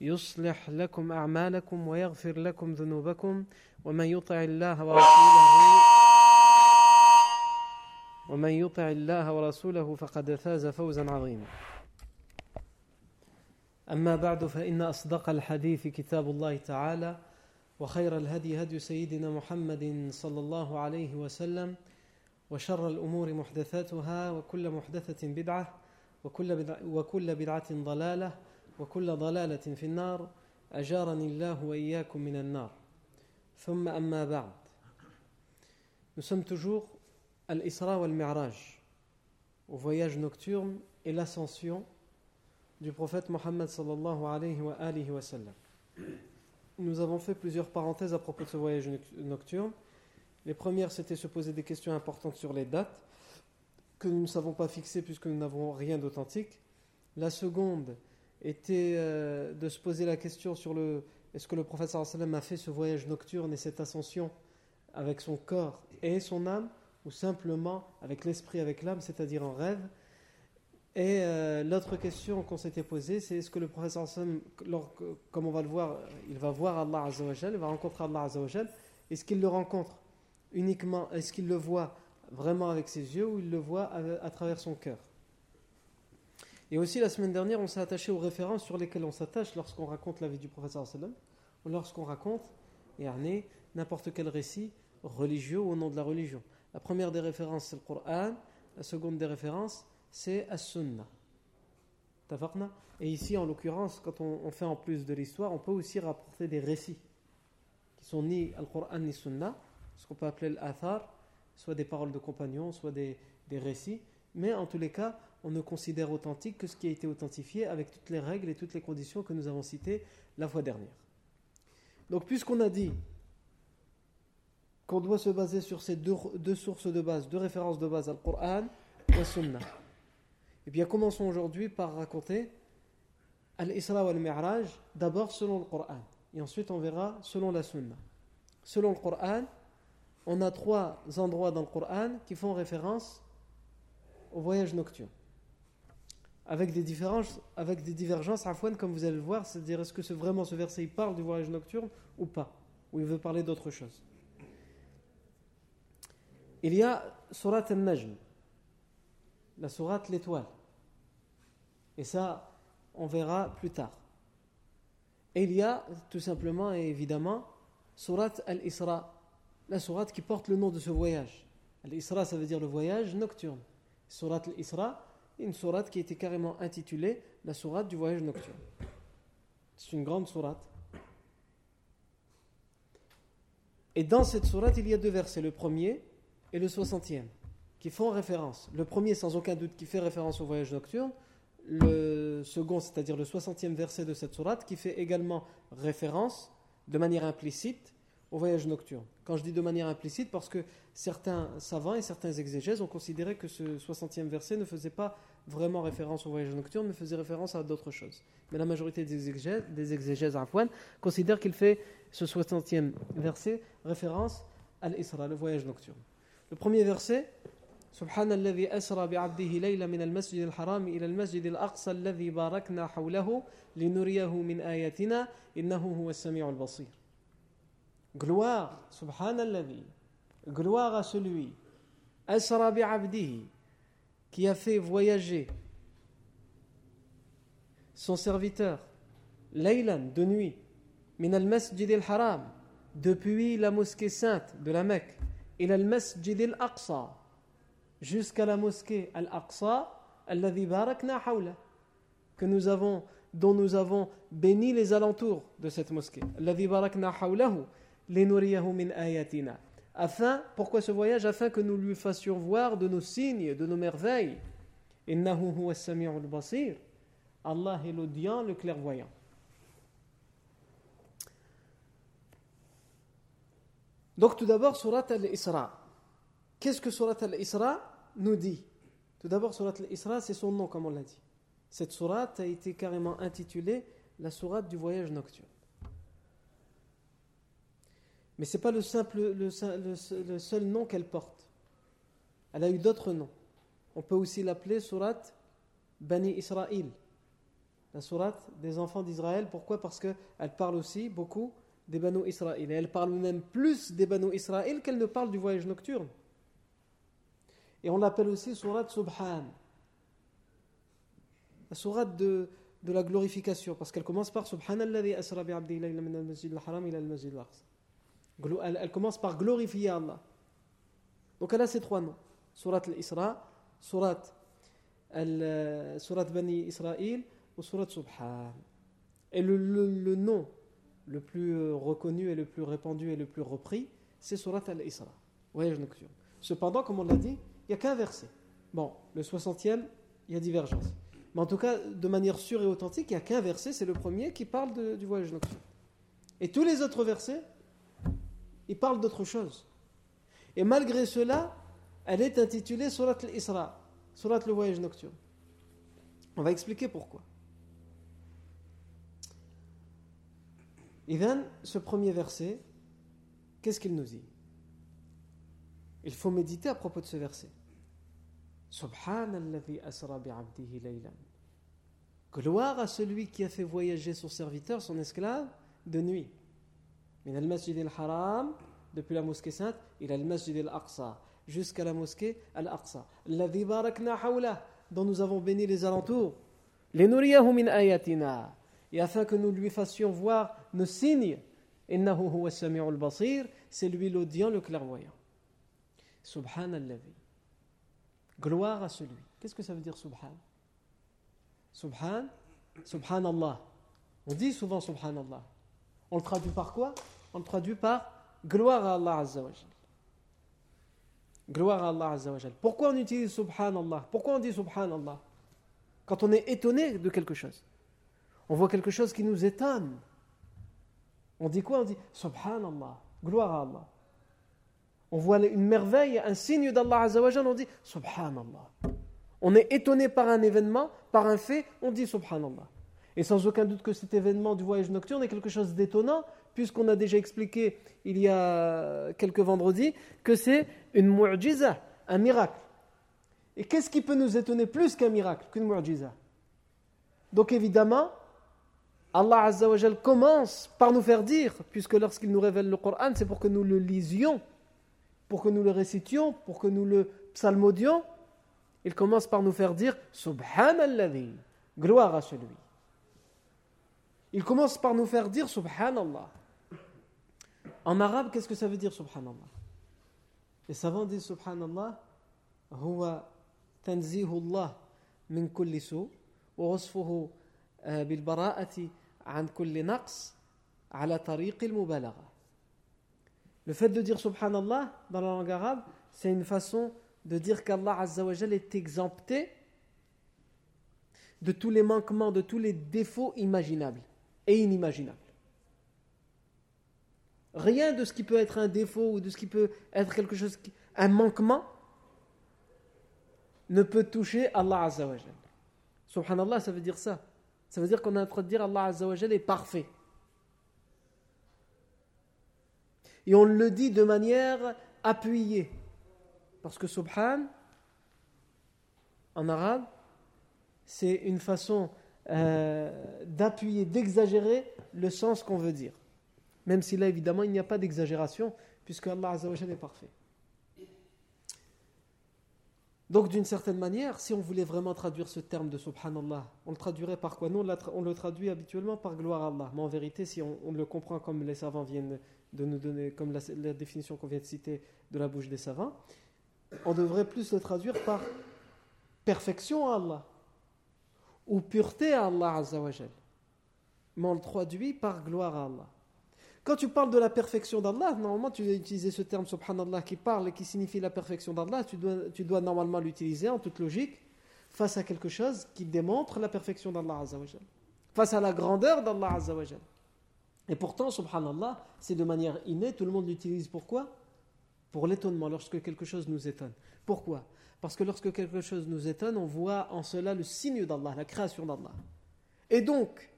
يصلح لكم أعمالكم ويغفر لكم ذنوبكم ومن يطع الله ورسوله ومن يطع الله ورسوله فقد فاز فوزا عظيما. أما بعد فإن أصدق الحديث كتاب الله تعالى وخير الهدي هدي سيدنا محمد صلى الله عليه وسلم وشر الأمور محدثاتها وكل محدثة بدعة وكل بدعة, وكل ضلالة وكل ضلالة في النار أجارني الله وإياكم من النار ثم أما بعد Nous sommes toujours à l'Isra wal-Mi'raj, au voyage nocturne et l'ascension du prophète Mohammed sallallahu alayhi wa, alihi wa sallam. Nous avons fait plusieurs parenthèses à propos de ce voyage nocturne. Les premières, c'était se poser des questions importantes sur les dates, que nous ne savons pas fixer puisque nous n'avons rien d'authentique. La seconde était euh, de se poser la question sur le est-ce que le prophète sallam a fait ce voyage nocturne et cette ascension avec son corps et son âme, ou simplement avec l'esprit, avec l'âme, c'est-à-dire en rêve? Et euh, l'autre question qu'on s'était posée, c'est est-ce que le prophète sallam, comme on va le voir, il va voir Allah Azzawajal, il va rencontrer Allah Azzawajal, est-ce qu'il le rencontre uniquement, est-ce qu'il le voit vraiment avec ses yeux ou il le voit à travers son cœur? Et aussi la semaine dernière, on s'est attaché aux références sur lesquelles on s'attache lorsqu'on raconte la vie du sallam, ou lorsqu'on raconte n'importe quel récit religieux ou au nom de la religion. La première des références, c'est le Coran. La seconde des références, c'est As-Sunnah. Et ici, en l'occurrence, quand on, on, fait en plus de l'histoire, on peut aussi rapporter des récits qui sont ni Al-Qur'an ni Sunnah, ce qu'on peut appeler l'Athar, soit des paroles de compagnons, soit des, des, récits. Mais en tous les cas, on ne considère authentique que ce qui a été authentifié avec toutes les règles et toutes les conditions que nous avons citées la fois dernière. Donc, puisqu'on a dit qu'on doit se baser sur ces deux, sources de base, deux références de base, Al-Qur'an et Sunnah. Et bien, commençons aujourd'hui par raconter Al-Isra ou Al-Mi'raj, d'abord selon le Qur'an, et ensuite on verra selon la Sunnah. Selon le Qur'an, on a trois endroits dans le Qur'an qui font référence au voyage nocturne. Avec des différences, avec des divergences, Afouane, comme vous allez le voir, c'est-à-dire est-ce que vraiment ce verset parle du voyage nocturne ou pas, ou il veut parler d'autre chose. Il y a Surat al-Najm, la Surat l'étoile. Et ça, on verra plus tard. Et il y a tout simplement et évidemment Surat al-Isra, la Surat qui porte le nom de ce voyage. Al-Isra, ça veut dire le voyage nocturne. Surat al-Isra, une Surat qui était carrément intitulée la Surat du voyage nocturne. C'est une grande Surat. Et dans cette Surat, il y a deux versets. Le premier, et le 60e, qui font référence. Le premier, sans aucun doute, qui fait référence au voyage nocturne. Le second, c'est-à-dire le 60e verset de cette sourate, qui fait également référence, de manière implicite, au voyage nocturne. Quand je dis de manière implicite, parce que certains savants et certains exégèses ont considéré que ce 60e verset ne faisait pas vraiment référence au voyage nocturne, mais faisait référence à d'autres choses. Mais la majorité des exégèses, des exégèses Afouane, considèrent qu'il fait ce 60e verset référence à l'Isra, le voyage nocturne. Le premier verset سبحان الذي أسرى بعبده ليلة من المسجد الحرام إلى المسجد الأقصى الذي باركنا حوله لنريه من آياتنا إنه هو السميع البصير Gloire, subhanallah, gloire à celui, Asra abdihi, qui a fait voyager son serviteur, Laylan, de nuit, min al-masjid al-haram, depuis la mosquée sainte de la Mecque, il al-masjid al-aqsa, jusqu'à la mosquée al-aqsa, alladhi barakna hawla, que nous avons, dont nous avons béni les alentours de cette mosquée, min ayatina. Afin, pourquoi ce voyage? Afin que nous lui fassions voir de nos signes, de nos merveilles. Innahu huwa as-sami'ul basir. Allah est l'audient, le clairvoyant. Donc tout d'abord, Surat al-Isra. Qu'est-ce que Surat al-Isra nous dit? Tout d'abord, Surat al-Isra, c'est son nom, comme on l'a dit. Cette Surat a été carrément intitulée la Surat du voyage nocturne. Mais ce n'est pas le, simple, le, seul nom qu'elle porte. Elle a eu d'autres noms. On peut aussi l'appeler Surat Bani Israël. La Surat des enfants d'Israël. Pourquoi? Parce qu'elle parle aussi beaucoup des Banu Israël. Et elle parle même plus des Banu Israël qu'elle ne parle du voyage nocturne. Et on l'appelle aussi Surat Subhan. La Surat de, la glorification. Parce qu'elle commence par Subhanallah asra bi'abdi min al-masjid al-haram ila al-masjid al-aqsa. Elle, commence par glorifier Allah. Donc elle a ces trois noms. Surat al-Isra, Surat, al, surat Bani Israël ou Surat Subhan. Et le, le, nom le plus euh, reconnu et le plus répandu et le plus repris, c'est Surat al-Isra, voyage nocturne. Cependant, comme on l'a dit, il n'y a qu'un verset. Bon, le 60e, il y a divergence. Mais en tout cas, de manière sûre et authentique, il n'y a qu'un verset, c'est le premier qui parle du voyage nocturne. Et tous les autres versets, il parle d'autre chose. Et malgré cela, elle est intitulée Surat al-Isra, Surat le voyage nocturne. On va expliquer pourquoi. Et bien, ce premier verset, qu'est-ce qu'il nous dit? Il faut méditer à propos de ce verset. Subhanallah asra bi'abdihi. Gloire à celui qui a fait voyager son serviteur, son esclave, de nuit. من المسجد الحرام depuis la mosquée sainte il a le masjid al-Aqsa jusqu'à la mosquée al-Aqsa الذي باركنا حوله dont nous avons béni les alentours لنريه من آياتنا et afin que nous lui fassions voir nos signes إنه هو السميع البصير c'est lui l'audient le clairvoyant subhanallah gloire à celui qu'est-ce que ça veut dire subhan subhan subhanallah on dit souvent subhanallah on le traduit par quoi on le traduit par gloire à Allah Azzawajal. Gloire à Allah Azzawajal. Pourquoi on utilise Subhanallah? Pourquoi on dit Subhanallah? Quand on est étonné de quelque chose. On voit quelque chose qui nous étonne. On dit quoi? On dit Subhanallah. Gloire à Allah. On voit une merveille, un signe d'Allah Azzawajal, on dit Subhanallah. On est étonné par un événement, par un fait, on dit Subhanallah. Et sans aucun doute que cet événement du voyage nocturne est quelque chose d'étonnant, puisqu'on a déjà expliqué il y a quelques vendredis que c'est une mu'jiza, un miracle. Et qu'est-ce qui peut nous étonner plus qu'un miracle, qu'une mu'jiza? Donc évidemment, Allah Azza wa commence par nous faire dire, puisque lorsqu'il nous révèle le Coran, c'est pour que nous le lisions, pour que nous le récitions, pour que nous le psalmodions. Il commence par nous faire dire Subhanallah, gloire à celui. Il commence par nous faire dire Subhanallah. En arabe, qu'est-ce que ça veut dire Subhanallah? Les savants disent Subhanallah, huwa tanzihullah min kulli su wa wasfuhu bara'ati an tariq al. Le fait de dire Subhanallah dans la langue arabe, c'est une façon de dire qu'Allah Azza wa est exempté de tous les manquements, de tous les défauts imaginables et inimaginables. Rien de ce qui peut être un défaut ou de ce qui peut être quelque chose, un manquement, ne peut toucher Allah Azzawajal. Subhanallah, ça veut dire ça. Ça veut dire qu'on est en train de dire Allah Azzawajal est parfait. Et on le dit de manière appuyée. Parce que Subhan, en arabe, c'est une façon euh, d'appuyer, d'exagérer le sens qu'on veut dire. Même si là, évidemment, il n'y a pas d'exagération, puisque Allah Azzawajal est parfait. Donc d'une certaine manière, si on voulait vraiment traduire ce terme de subhanallah, on le traduirait par quoi? Nous, on le traduit habituellement par gloire à Allah. Mais en vérité, si on, le comprend comme les savants viennent de nous donner, comme la, définition qu'on vient de citer de la bouche des savants, on devrait plus le traduire par perfection à Allah ou pureté à Allah Azzawajal. Mais on le traduit par gloire à Allah. Quand tu parles de la perfection d'Allah, normalement tu dois utiliser ce terme subhanallah qui parle et qui signifie la perfection d'Allah, tu dois, tu dois normalement l'utiliser en toute logique face à quelque chose qui démontre la perfection d'Allah. Face à la grandeur d'Allah Azzawajal. Et pourtant, subhanallah, c'est de manière innée, tout le monde l'utilise pourquoi? Pour l'étonnement, lorsque quelque chose nous étonne. Pourquoi? Parce que lorsque quelque chose nous étonne, on voit en cela le signe d'Allah, la création d'Allah. Et donc,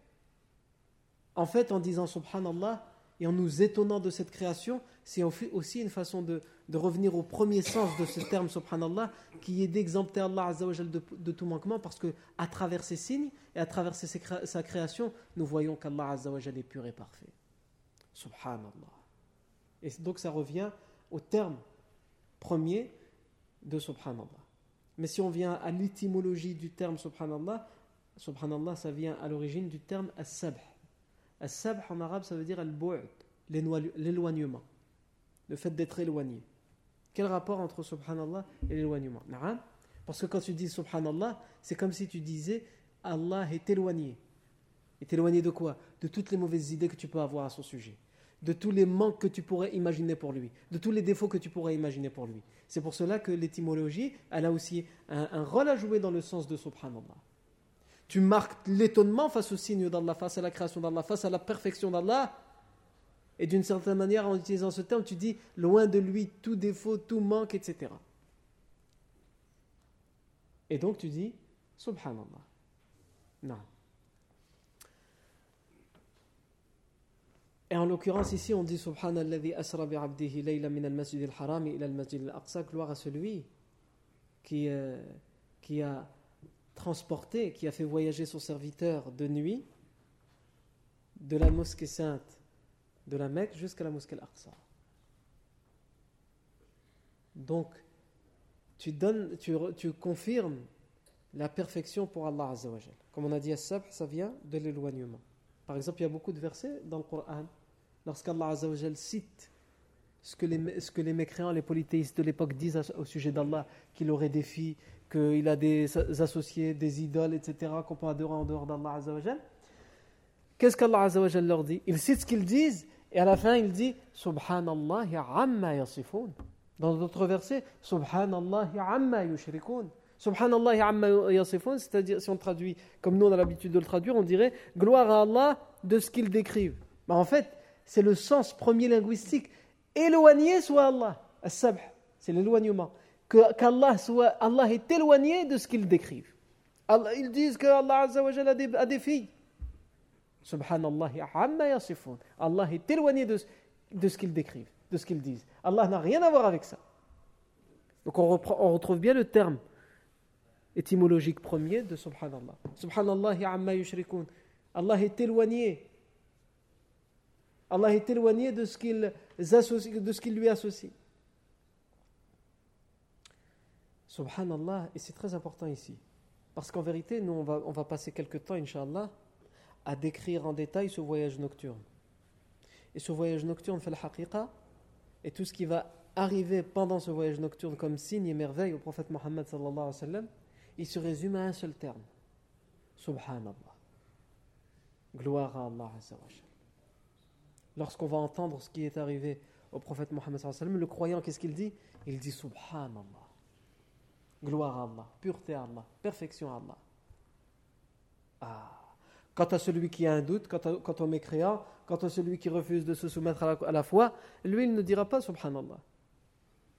en fait, en disant subhanallah, et en nous étonnant de cette création, c'est aussi une façon de, revenir au premier sens de ce terme, subhanallah, qui est d'exempter Allah de, de tout manquement, parce que à travers ces signes et à travers sa création, nous voyons qu'Allah est pur et parfait. Subhanallah. Et donc ça revient au terme premier de subhanallah. Mais si on vient à l'étymologie du terme subhanallah, subhanallah, ça vient à l'origine du terme as-sabh As-sabh en arabe, ça veut dire al-bu'd, l'éloignement, le fait d'être éloigné. Quel rapport entre subhanallah et l'éloignement? Parce que quand tu dis subhanallah, c'est comme si tu disais Allah est éloigné. Est éloigné de quoi? De toutes les mauvaises idées que tu peux avoir à son sujet, de tous les manques que tu pourrais imaginer pour lui, de tous les défauts que tu pourrais imaginer pour lui. C'est pour cela que l'étymologie, elle a aussi un, un rôle à jouer dans le sens de subhanallah. Tu marques l'étonnement face au signe d'Allah, face à la création d'Allah, face à la perfection d'Allah. Et d'une certaine manière, en utilisant ce terme, tu dis loin de lui tout défaut, tout manque, etc. Et donc tu dis Subhanallah. Non. Et en l'occurrence ici, on dit Subhanallah asra min al-masjid al-aqsa, gloire à celui qui, euh, qui a transporté, qui a fait voyager son serviteur de nuit de la mosquée sainte de la Mecque jusqu'à la mosquée Al-Aqsa. Donc, tu, donnes, tu, tu, confirmes la perfection pour Allah Azzawajal. Comme on a dit à ça vient de l'éloignement. Par exemple, il y a beaucoup de versets dans le Coran, lorsqu'Allah Azzawajal cite ce que, les, ce que les mécréants, les polythéistes de l'époque disent au sujet d'Allah, qu'il aurait des filles, qu'il a des associés, des idoles, etc., qu'on peut adorer en dehors d'Allah. Qu'est-ce qu'Allah Azzawajal leur dit? Ils citent ce qu'ils disent, et à la fin, il dit Subhanallah amma yasifun. Dans d'autres versets, Subhanallah amma yushrikun. Subhanallah amma yasifun, c'est-à-dire, si on traduit comme nous on a l'habitude de le traduire, on dirait gloire à Allah de ce qu'ils décrivent. Mais en fait, c'est le sens premier linguistique. Éloigné soit Allah. As-sabh, c'est l'éloignement qu'Allah soit, Allah est éloigné de ce qu'ils décrivent. Allah, ils disent qu'Allah a des, a des filles. Subhanallah. Allah est éloigné de, de ce qu'ils décrivent, de ce qu'ils disent. Allah n'a rien à voir avec ça. Donc on, reprend, on retrouve bien le terme étymologique premier de Subhanallah. Subhanallah, amma yushrikun. Allah est éloigné. Allah est éloigné de ce qu'il qu lui associe. Subhanallah, et c'est très important ici. Parce qu'en vérité, nous, on va, on va passer quelques temps, Inch'Allah, à décrire en détail ce voyage nocturne. Et ce voyage nocturne fait la et tout ce qui va arriver pendant ce voyage nocturne comme signe et merveille au prophète Mohammed il se résume à un seul terme. Subhanallah. Gloire à Allah Lorsqu'on va entendre ce qui est arrivé au prophète Mohammed le croyant, qu'est-ce qu'il dit? Il dit Subhanallah. Gloire à Allah, pureté à Allah, perfection à Allah. Ah. Quant à celui qui a un doute, quant, au mécréant, quant à celui qui refuse de se soumettre à la, foi, lui, il ne dira pas Subhanallah.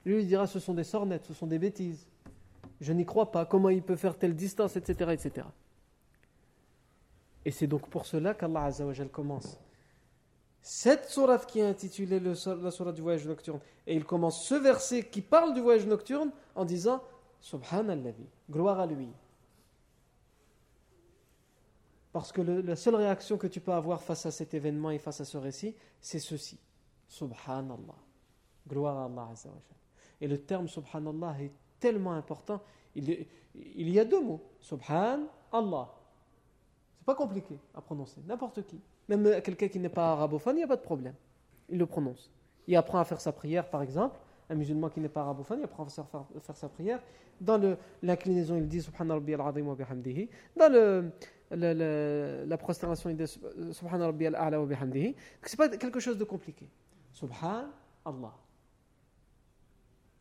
Lui, il dira ce sont des sornettes, ce sont des bêtises. Je n'y crois pas. Comment il peut faire telle distance, etc. etc. Et c'est donc pour cela qu'Allah Azzawajal commence cette sourate qui est intitulée la sourate du voyage nocturne. Et il commence ce verset qui parle du voyage nocturne en disant Subhanallah, gloire à lui. Parce que la seule réaction que tu peux avoir face à cet événement et face à ce récit, c'est ceci. Subhanallah. Gloire à Allah. Et le terme Subhanallah est tellement important, Il, il y a deux mots. Subhan, Allah. C'est pas compliqué à prononcer. N'importe qui. Même quelqu'un qui n'est pas arabophone, il n'y a pas de problème. Il le prononce. Il apprend à faire sa prière, par exemple. Un musulman qui n'est pas arabophone, il apprend à faire, faire sa prière. Dans l'inclinaison, il dit Subhan Rabbi al-Azim wa bihamdihi. Dans la prosternation, il dit Subhan Rabbi al-A'la wa bihamdihi. Ce n'est pas quelque chose de compliqué. Subhan Allah.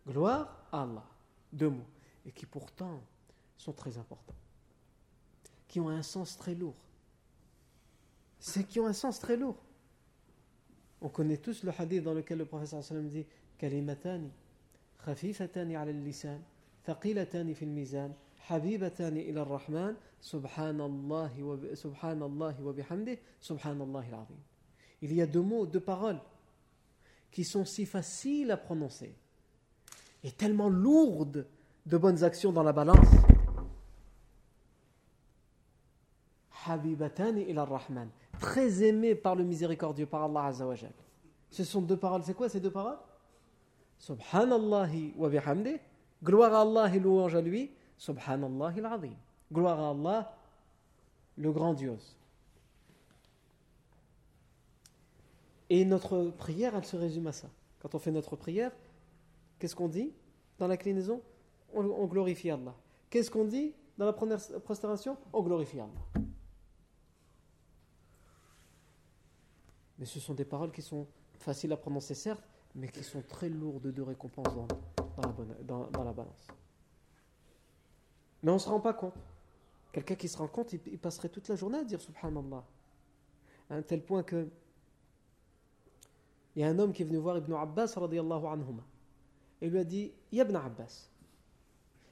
Gloire à Allah. Deux mots. Et qui pourtant sont très importants. Qui ont un sens très lourd. C'est qui ont un sens très lourd. On connaît tous le hadith dans lequel le professeur sallam dit Kalimatani, khafifatani ala al-lisan, thaqilatani fil mizan, habibatani ila ar-Rahman, subhanallahi wa, subhanallahi wa bihamdih, subhanallahi al-azim. Il y a deux mots, deux paroles qui sont si faciles à prononcer et tellement lourdes de bonnes actions dans la balance. Habibatani ila rahman Très aimé par le miséricordieux, par Allah Azzawajal. Ce sont deux paroles. C'est quoi ces deux paroles? Subhanallahi wa bihamdi. Gloire à Allah et louange à lui. Subhanallahi al-azim. Gloire à Allah, le grandiose. Et notre prière, elle se résume à ça. Quand on fait notre prière, qu'est-ce qu'on dit dans l'inclinaison? On, on glorifie Allah. Qu'est-ce qu'on dit dans la première On glorifie Allah. Mais ce sont des paroles qui sont faciles à prononcer, certes, mais qui sont très lourdes de récompenses dans, la, balance. Mais on ne se rend pas compte. Quelqu'un qui se rend compte, il, passerait toute la journée à dire Subhanallah. À un tel point que il y a un homme qui est venu voir Ibn Abbas radiallahu anhuma et lui a dit Ya Ibn Abbas,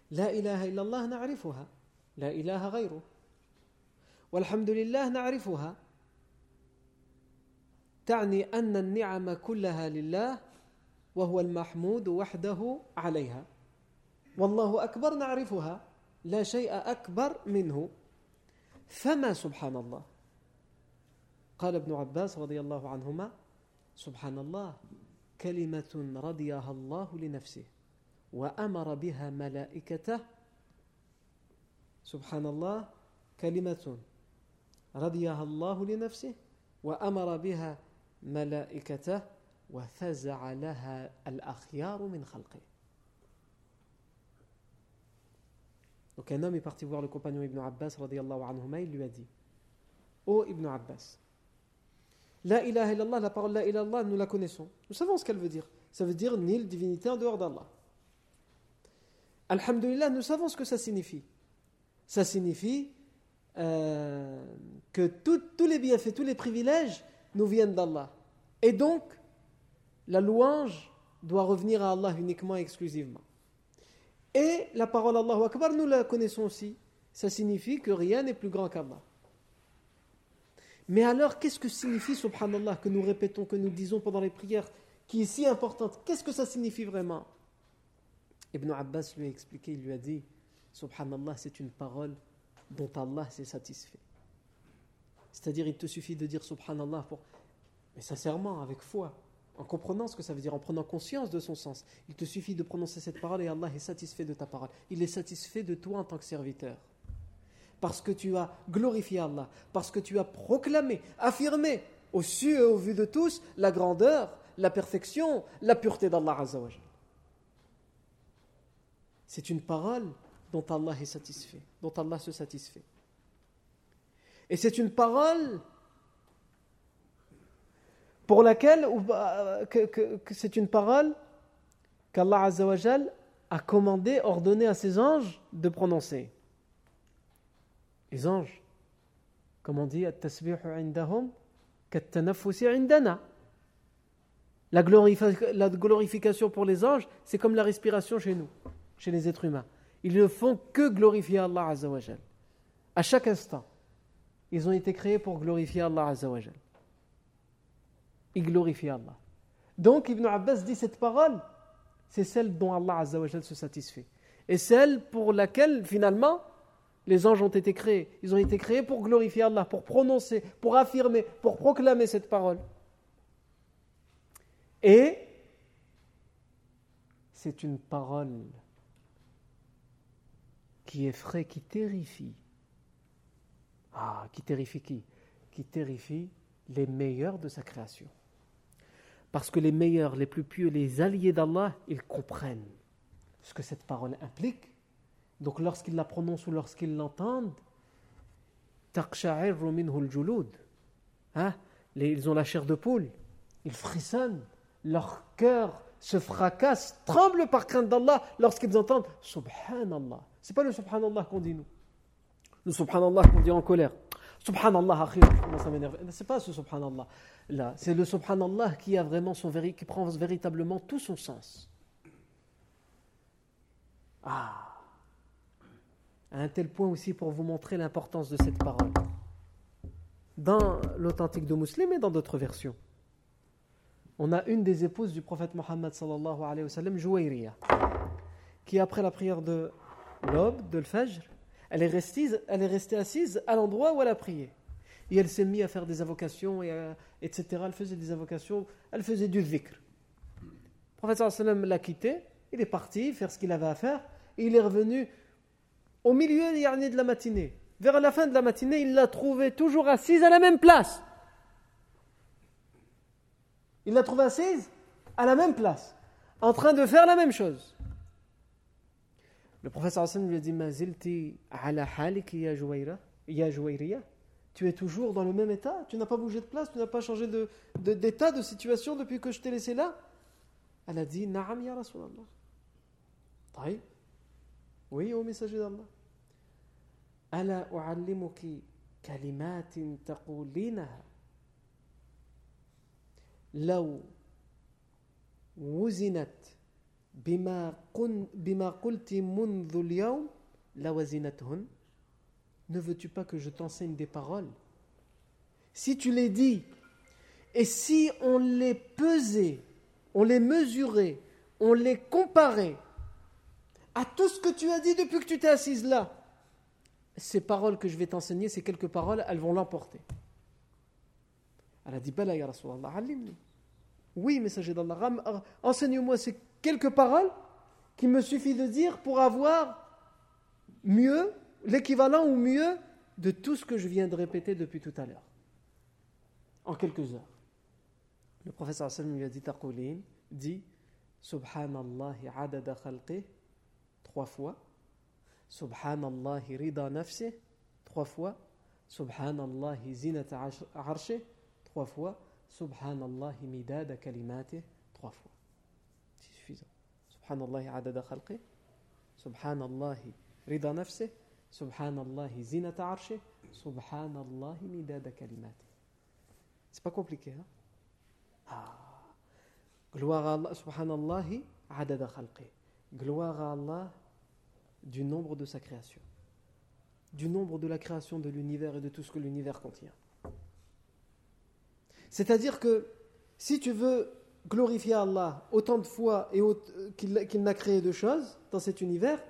La ilaha illallah na'rifuha, la ilaha ghayru, walhamdulillah na'rifuha, تعني أن النعم كلها لله وهو المحمود وحده عليها. والله أكبر نعرفها لا شيء أكبر منه. فما سبحان الله؟ قال ابن عباس رضي الله عنهما سبحان الله كلمة رضيها الله لنفسه وأمر بها ملائكته. سبحان الله كلمة رضيها الله لنفسه وأمر بها ملائكته. وفزع لها الأخيار من خلقه Donc un homme est parti voir le compagnon Ibn Abbas radiallahu anhuma, il lui a dit Ô oh Ibn Abbas, La ilaha illallah, la parole la ilaha illallah, nous la connaissons. Nous savons ce qu'elle veut dire. Ça veut dire nil divinité en dehors d'Allah. Alhamdulillah, nous savons ce que ça signifie. Ça signifie euh, que tous les bienfaits, tous les privilèges nous viennent d'Allah. Et donc, la louange doit revenir à Allah uniquement et exclusivement. Et la parole Allahu Akbar, nous la connaissons aussi. Ça signifie que rien n'est plus grand qu'Allah. Mais alors, qu'est-ce que signifie Subhanallah que nous répétons, que nous disons pendant les prières, qui est si importante? Qu'est-ce que ça signifie vraiment? Ibn Abbas lui a expliqué, il lui a dit Subhanallah, c'est une parole dont Allah s'est satisfait. C'est-à-dire, il te suffit de dire Subhanallah pour mais sincèrement, avec foi, en comprenant ce que ça veut dire, en prenant conscience de son sens. Il te suffit de prononcer cette parole et Allah est satisfait de ta parole. Il est satisfait de toi en tant que serviteur. Parce que tu as glorifié Allah, parce que tu as proclamé, affirmé au su et au vu de tous la grandeur, la perfection, la pureté d'Allah. C'est une parole dont Allah est satisfait, dont Allah se satisfait. Et c'est une parole pour laquelle bah, c'est une parole qu'Allah Azzawajal a commandé, ordonné à ses anges de prononcer. Les anges, comme on dit, la, la glorification pour les anges, c'est comme la respiration chez nous, chez les êtres humains. Ils ne font que glorifier Allah Azzawajal. À chaque instant, ils ont été créés pour glorifier Allah Azzawajal il glorifie Allah. Donc Ibn Abbas dit cette parole, c'est celle dont Allah se satisfait. Et celle pour laquelle finalement les anges ont été créés. Ils ont été créés pour glorifier Allah, pour prononcer, pour affirmer, pour proclamer cette parole. Et c'est une parole qui effraie, qui terrifie. Ah, qui terrifie qui? Qui terrifie les meilleurs de sa création. Parce que les meilleurs, les plus pieux, les alliés d'Allah, ils comprennent ce que cette parole implique. Donc lorsqu'ils la prononcent ou lorsqu'ils l'entendent, hein? ils ont la chair de poule, ils frissonnent, leur cœur se fracasse, tremble par crainte d'Allah lorsqu'ils entendent Subhanallah. C'est pas le Subhanallah qu'on dit nous. Le Subhanallah qu'on dit en colère. Subhanallah, ça m'énerve? C'est pas ce Subhanallah là. C'est le Subhanallah qui a vraiment son qui prend véritablement tout son sens. Ah À un tel point aussi pour vous montrer l'importance de cette parole. Dans l'authentique de Muslim et dans d'autres versions, on a une des épouses du prophète Mohammed sallallahu alayhi wa sallam, qui après la prière de l'aube, de l'Fajr, elle est, restée, assise à l'endroit où elle a prié. Et elle s'est mise à faire des invocations, et etc. Elle faisait des invocations, elle faisait du dhikr. Le prophète sallam l'a quitté, il est parti faire ce qu'il avait à faire, et il est revenu au milieu de la matinée. Vers la fin de la matinée, il l'a trouvée toujours assise à la même place. Il l'a trouvée assise à la même place, en train de faire la même chose. Le professeur Hassan lui a dit Mazilti ala haliki ya ya Tu es toujours dans le même état Tu n'as pas bougé de place Tu n'as pas changé d'état, de, de, situation depuis que je t'ai laissé là Elle a dit Naam ya Rasulallah. Oui, au messager d'Allah. ألا أعلمك كلمات تقولينها لو وزنت ne veux-tu pas que je t'enseigne des paroles? Si tu les dis, et si on les pesait, on les mesurait, on les comparait à tout ce que tu as dit depuis que tu t'es assise là, ces paroles que je vais t'enseigner, ces quelques paroles, elles vont l'emporter. Elle a dit Bala ya Rasulallah, Oui, messager d'Allah, enseigne-moi ces quelques paroles qu'il me suffit de dire pour avoir mieux, l'équivalent ou mieux de tout ce que je viens de répéter depuis tout à l'heure. En quelques heures. Le professeur sallam lui a dit Taqulin, dit Subhanallah adada khalqih trois fois. Subhanallah rida nafsi, trois fois. Subhanallah zinata arshi, trois fois. Subhanallah midada fois. C'est suffisant. Subhanallah adada khalqi. Subhanallah rida nafsi. Subhanallah zinata arshi. Subhanallah midada kalimati. C'est pas compliqué, hein? Ah. Gloire à Allah, subhanallah adada khalqi. Gloire à Allah du nombre de sa création, du nombre de la création de l'univers et de tout ce que l'univers contient. C'est-à-dire que si tu veux glorifier Allah autant de fois et qu'il n'a créé de choses dans cet univers,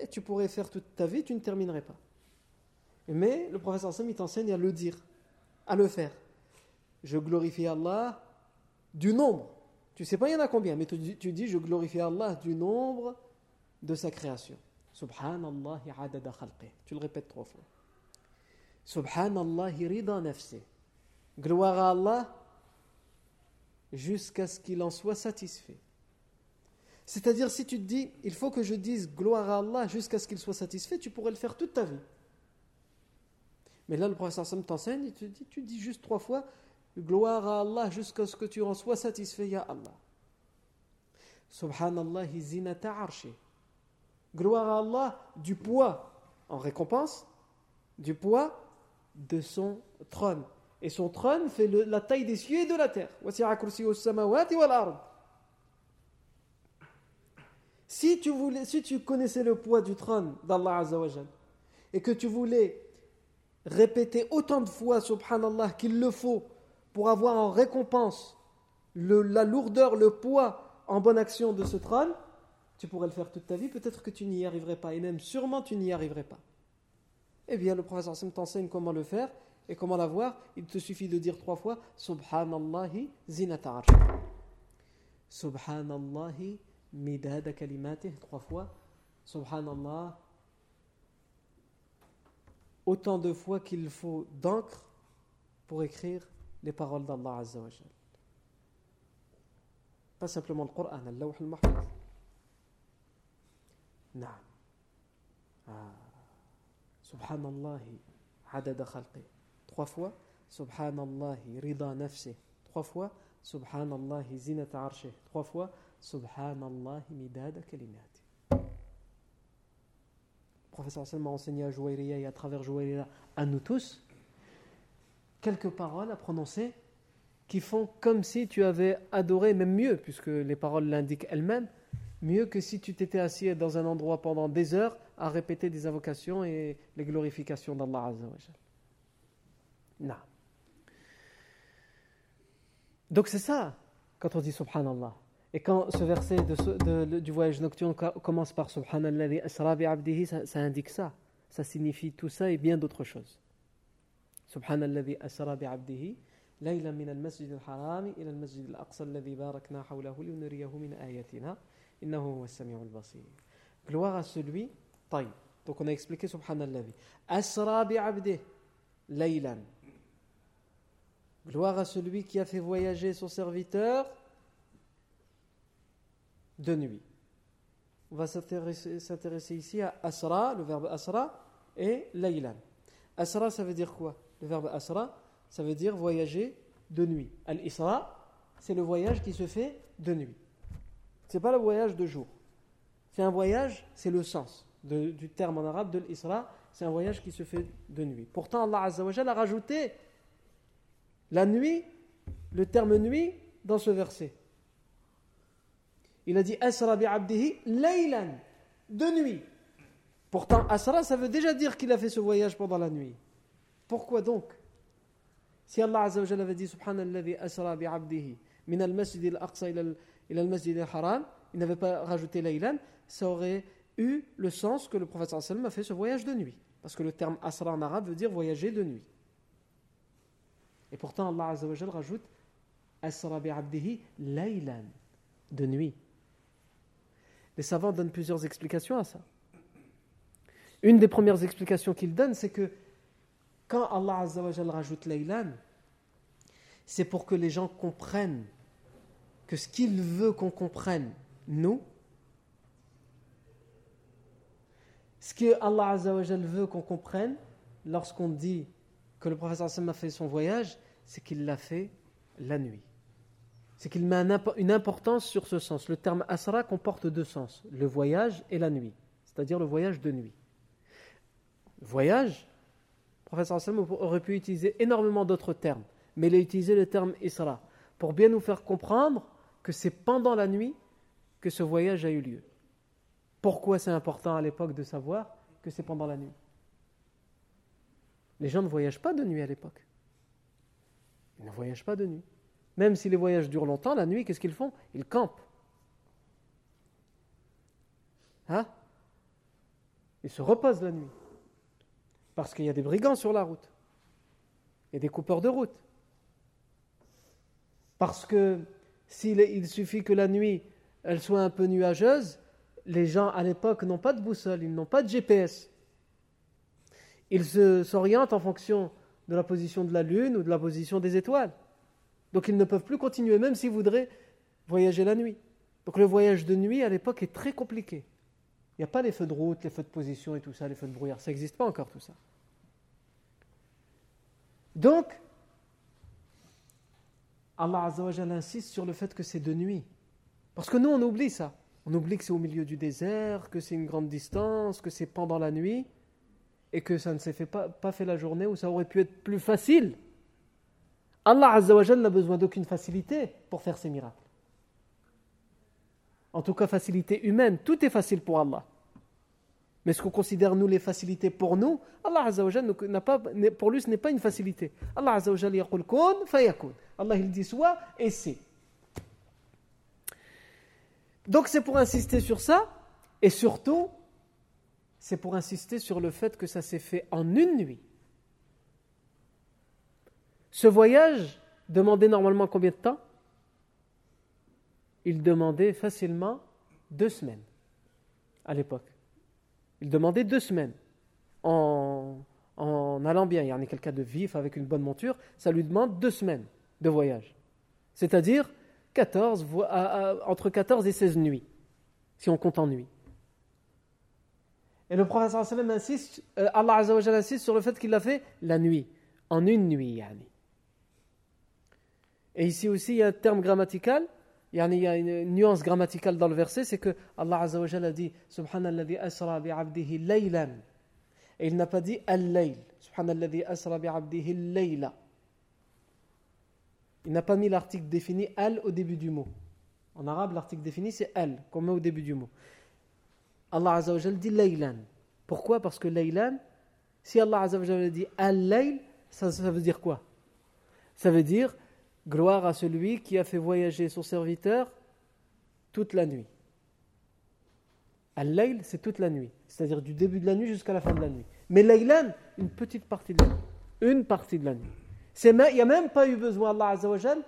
eh, tu pourrais faire toute ta vie, tu ne terminerais pas. Mais le professeur Sam, il t'enseigne à le dire, à le faire. Je glorifie Allah du nombre. Tu sais pas il y en a combien, mais tu, tu dis je glorifie Allah du nombre de sa création. Subhanallah adada khalqi. Tu le répètes trois fois. Subhanallah rida nafsi. Gloire à Allah jusqu'à ce qu'il en soit satisfait. C'est-à-dire, si tu te dis, il faut que je dise gloire à Allah jusqu'à ce qu'il soit satisfait, tu pourrais le faire toute ta vie. Mais là, le professeur Sam t'enseigne, il te dit, tu dis juste trois fois, gloire à Allah jusqu'à ce que tu en sois satisfait, ya Allah. Subhanallah zinata arshi. Gloire à Allah du poids en récompense, du poids de son trône. Et son trône fait la taille des cieux et de la terre. Si tu, voulais, si tu connaissais le poids du trône d'Allah Azzawajal et que tu voulais répéter autant de fois Subhanallah qu'il le faut pour avoir en récompense la lourdeur, le poids en bonne action de ce trône, tu pourrais le faire toute ta vie, peut-être que tu n'y arriverais pas, et même sûrement tu n'y arriverais pas. Eh bien, le professeur Sam t'enseigne comment le faire et comment l'avoir. Il te suffit de dire trois fois Subhanallahi zinata arsh. Subhanallahi midada kalimatih, trois fois. Subhanallah autant de fois qu'il faut d'encre pour écrire les paroles d'Allah Azza Pas simplement le Coran, Allah al-Mahfuz. Ah. Subhanallah, adada khalqi. Trois fois, rida nafsi. Trois fois. Trois fois, midada kalimati. Le professeur Hassan m'a enseigné à Jouairiya et à travers à nous tous quelques paroles à prononcer qui font comme si tu avais adoré, même mieux, puisque les paroles l'indiquent elles-mêmes, mieux que si tu t'étais assis dans un endroit pendant des heures à répéter des invocations et les glorifications d'Allah Non. Donc c'est ça, quand on dit Subhanallah. Et quand ce verset du voyage nocturne commence par Subhanallah, ça, ça indique ça. Ça signifie tout ça et bien d'autres choses. Subhanallah asra bi'abdihi ليلا من المسجد الحرام إلى المسجد الأقصى الذي باركنا حوله لنريه من آياتنا إنه هو السميع البصير Gloire à celui, طيب. Donc on a expliqué Subhanallah. Asra bi'abdih, laylan. Gloire à celui qui a fait voyager son serviteur de nuit. On va s'intéresser ici à asra, le verbe asra, et laylan. Asra, ça veut dire quoi? Le verbe asra, ça veut dire voyager de nuit. Al-isra, c'est le voyage qui se fait de nuit. Ce n'est pas le voyage de jour. C'est un voyage, c'est le sens du terme en arabe de l'isra, c'est un voyage qui se fait de nuit. Pourtant, Allah a rajouté la nuit, le terme nuit, dans ce verset. Il a dit Asra bi abdihi laylan, de nuit. Pourtant, Asra, ça veut déjà dire qu'il a fait ce voyage pendant la nuit. Pourquoi donc? Si Allah avait dit Subhanallah asra bi abdihi min al-masjid al-aqsa al-masjid al-haram, il n'avait pas rajouté laylan, ça aurait eu le sens que le prophète sallam a fait ce voyage de nuit. Parce que le terme asra en arabe veut dire voyager de nuit. Et pourtant, Allah Azza wa rajoute Asra bi abdihi laylan, de nuit. Les savants donnent plusieurs explications à ça. Une des premières explications qu'ils donnent, c'est que quand Allah Azza wa rajoute laylan, c'est pour que les gens comprennent que ce qu'il veut qu'on comprenne, nous, ce que Allah Azza wa veut qu'on comprenne lorsqu'on dit que le professeur a fait son voyage, c'est qu'il l'a fait la nuit c'est qu'il met une importance sur ce sens. Le terme asra comporte deux sens, le voyage et la nuit, c'est-à-dire le voyage de nuit. Voyage, le professeur Hassan aurait pu utiliser énormément d'autres termes, mais il a utilisé le terme isra pour bien nous faire comprendre que c'est pendant la nuit que ce voyage a eu lieu. Pourquoi c'est important à l'époque de savoir que c'est pendant la nuit? Les gens ne voyagent pas de nuit à l'époque. Ils ne voyagent pas de nuit. Même si les voyages durent longtemps, la nuit, qu'est-ce qu'ils font? Ils campent. Hein? Ils se reposent la nuit. Parce qu'il y a des brigands sur la route. A des coupeurs de route. Parce que s'il il suffit que la nuit, soit un peu nuageuse, les gens à l'époque n'ont pas de boussole, ils n'ont pas de GPS. Ils s'orientent en fonction de la position de la lune ou de la position des étoiles. Donc ils ne peuvent plus continuer, même s'ils voudraient voyager la nuit. Donc le voyage de nuit à l'époque est très compliqué. Il n'y a pas les feux de route, les feux de position et tout ça, les feux de brouillard. Ça n'existe pas encore tout ça. Donc, Allah Azzawajal insiste sur le fait que c'est de nuit. Parce que nous, on oublie ça. On oublie que c'est au milieu du désert, que c'est une grande distance, que c'est pendant la nuit, et que ça ne s'est fait pas, pas fait la journée où ça aurait pu être plus facile. Allah Azzawajal n'a besoin d'aucune facilité pour faire ses miracles. En tout cas, facilité humaine, tout est facile pour Allah. Mais ce qu'on considère, nous, les facilités pour nous, Allah Azzawajal n'a pas, pour lui, ce n'est pas une facilité. Allah Azzawajal yaqul kun fayakun. Allah, il dit soit et c'est. Donc, c'est pour insister sur ça, et surtout, c'est pour insister sur le fait que ça s'est fait en une nuit. Ce voyage demandait normalement combien de temps? Il demandait facilement deux semaines à l'époque. Il demandait deux semaines en, en allant bien, il y en a quelqu'un de vif avec une bonne monture, ça lui demande deux semaines de voyage. C'est-à-dire 14, entre 14 et 16 nuits, si on compte en nuit. Et le prophète insiste, euh, Allah insiste sur le fait qu'il l'a fait la nuit, en une nuit. Yani. Et ici aussi, il y a un terme grammatical, il y a une nuance grammaticale dans le verset, c'est que Allah a dit Subhanallah asra bi'abdihi laylan. Et il n'a pas dit al-layl. Il n'a pas mis l'article défini al au début du mot. En arabe, l'article défini c'est al qu'on met au début du mot. Allah Azzawajal dit laylan. Pourquoi? Parce que laylan, si Allah Azzawajal dit al-layl, ça, veut dire quoi? Ça veut dire gloire à celui qui a fait voyager son serviteur toute la nuit. Al-layl, c'est toute la nuit, c'est-à-dire du début de la nuit jusqu'à la fin de la nuit. Mais laylan, une petite partie de la nuit. Une partie de la nuit. Il n'y a même pas eu besoin, Allah Azzawajal,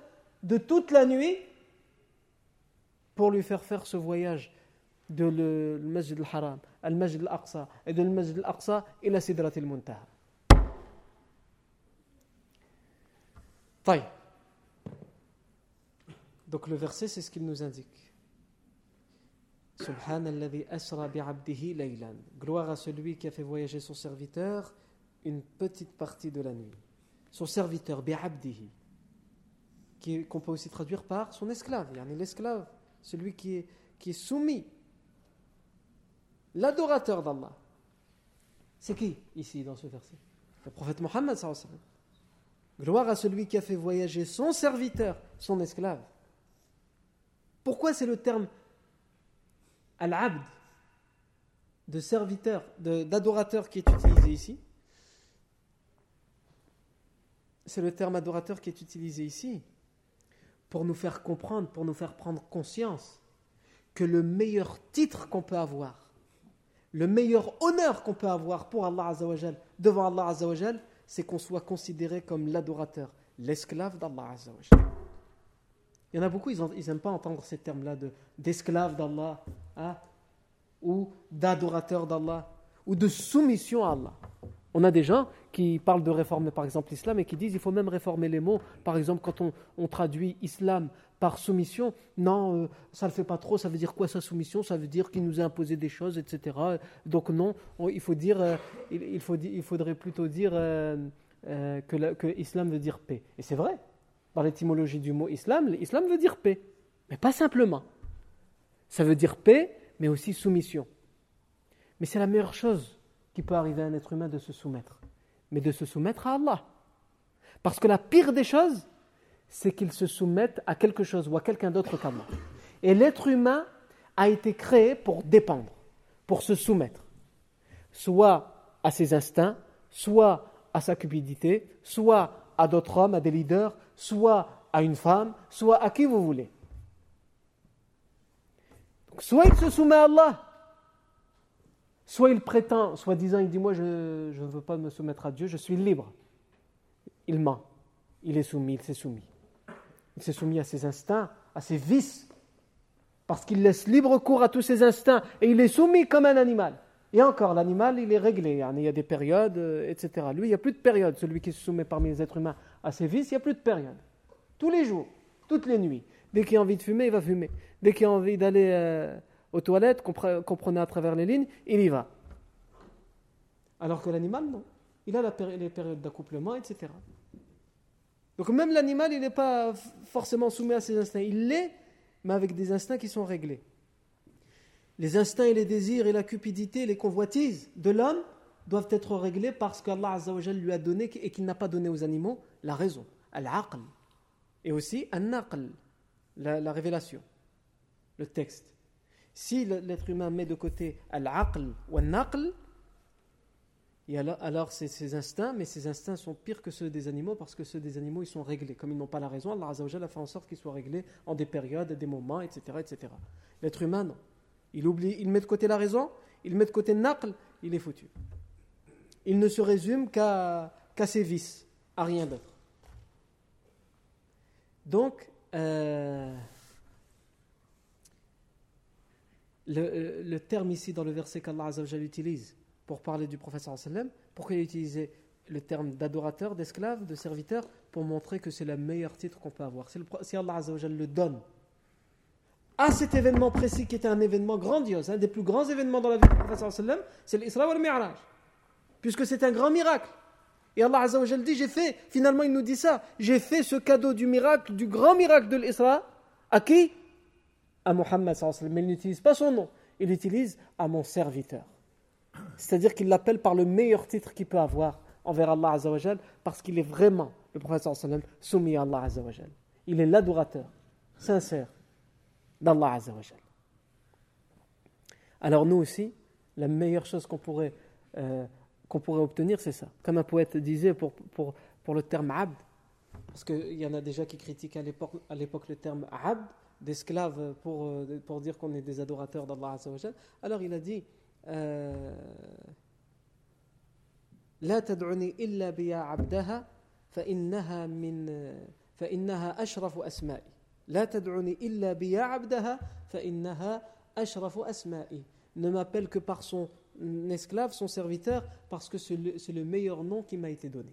de toute la nuit pour lui faire faire ce voyage de le, Masjid al-Haram, al-Masjid al-Aqsa, et de le Masjid al-Aqsa et la Sidrat al-Muntaha. Donc le verset, c'est ce qu'il nous indique. Subhanalladhi asra bi'abdihi laylan. Gloire à celui qui a fait voyager son serviteur une petite partie de la nuit. Son serviteur, bi'abdihi, qu'on peut aussi traduire par son esclave. Yani l'esclave, celui qui est, qui est soumis l'adorateur d'Allah. C'est qui ici dans ce verset? Le prophète Mohammed. Gloire à celui qui a fait voyager son serviteur, son esclave. Pourquoi c'est le terme al-abd de serviteur, d'adorateur qui est utilisé ici? C'est le terme adorateur qui est utilisé ici pour nous faire comprendre, pour nous faire prendre conscience que le meilleur titre qu'on peut avoir, le meilleur honneur qu'on peut avoir pour Allah Azzawajal, devant Allah Azzawajal, c'est qu'on soit considéré comme l'adorateur, l'esclave d'Allah Azzawajal. Il y en a beaucoup, ils n'aiment pas entendre ces termes-là d'esclave d'Allah, hein, ou d'adorateur d'Allah, ou de soumission à Allah. On a des gens qui parlent de réformer par exemple l'islam et qui disent qu'il faut même réformer les mots. Par exemple, quand on traduit islam par soumission. Non, euh, ça ne le fait pas trop. Ça veut dire quoi sa soumission? Ça veut dire qu'il nous a imposé des choses, etc. Donc non, il faut dire, euh, il, faut, il faudrait plutôt dire euh, que, que islam veut dire paix. Et c'est vrai. Dans l'étymologie du mot islam, l'islam veut dire paix, mais pas simplement. Ça veut dire paix, mais aussi soumission. Mais c'est la meilleure chose qui peut arriver à un être humain de se soumettre, mais de se soumettre à Allah. Parce que la pire des choses, c'est qu'ils se soumettent à quelque chose ou à quelqu'un d'autre qu'Allah. Et l'être humain a été créé pour dépendre, pour se soumettre, soit à ses instincts, soit à sa cupidité, soit à d'autres hommes, à des leaders, soit à une femme, soit à qui vous voulez. soit il se soumet à Allah, soit il prétend, soit disant, il dit moi je ne veux pas me soumettre à Dieu, je suis libre. Il ment, il est soumis, il s'est soumis. Il s'est soumis à ses instincts, à ses vices, parce qu'il laisse libre cours à tous ses instincts et il est soumis comme un animal. Et encore, l'animal, il est réglé. Il y a des périodes, euh, etc. Lui, il n'y a plus de période. Celui qui se soumet parmi les êtres humains à ses vices, il n'y a plus de période. Tous les jours, toutes les nuits. Dès qu'il a envie de fumer, il va fumer. Dès qu'il a envie d'aller euh, aux toilettes, comprenez à travers les lignes, il y va. Alors que l'animal, non. Il a les périodes d'accouplement, etc. Donc même l'animal, il n'est pas forcément soumis à ses instincts. Il l'est, mais avec des instincts qui sont réglés. Les instincts et les désirs et la cupidité, les convoitises de l'homme doivent être réglés parce qu'Allah lui a donné et qu'il n'a pas donné aux animaux la raison, al-aql. Et aussi al-naql, la, la révélation, le texte. Si l'être humain met de côté al-aql ou al-naql, et alors, c'est ses instincts, mais ces instincts sont pires que ceux des animaux parce que ceux des animaux ils sont réglés. Comme ils n'ont pas la raison, Allah a fait en sorte qu'ils soient réglés en des périodes, des moments, etc. etc. L'être humain, non. Il, oublie, il met de côté la raison, il met de côté le naql, il est foutu. Il ne se résume qu'à ses vices, à rien d'autre. Donc, euh, le, le, terme ici dans le verset qu'Allah utilise, pour parler du prophète sallam Pourquoi il a utilisé le terme d'adorateur, d'esclave, de serviteur Pour montrer que c'est le meilleur titre qu'on peut avoir. Si, Allah le donne à cet événement précis qui était un événement grandiose, un des plus grands événements dans la vie du prophète sallam, c'est l'Isra ou le Mi'raj. Puisque c'est un grand miracle. Et Allah Azzawajal dit, j'ai fait, finalement il nous dit ça, j'ai fait ce cadeau du miracle, du grand miracle de l'Isra, à qui? À Muhammad Mais il n'utilise pas son nom, il utilise à mon serviteur. C'est-à-dire qu'il l'appelle par le meilleur titre qu'il peut avoir envers Allah Azzawajal, parce qu'il est vraiment, le prophète sallam, soumis à Allah Azzawajal. Il est l'adorateur, sincère d'Allah Azzawajal. Alors nous aussi, la meilleure chose qu'on pourrait euh, pourrait obtenir, c'est ça. Comme un poète disait pour, pour, pour le terme abd, parce qu'il y en a déjà qui critiquent à l'époque le terme abd, d'esclave, pour, pour dire qu'on est des adorateurs d'Allah Alors il a dit لا تدعني إلا بيا عبدها فإنها من فإنها أشرف أسمائي لا تدعني إلا بيا عبدها فإنها أشرف أسمائي ne m'appelle que par son esclave, son serviteur, parce que c'est le, meilleur nom qui m'a été donné.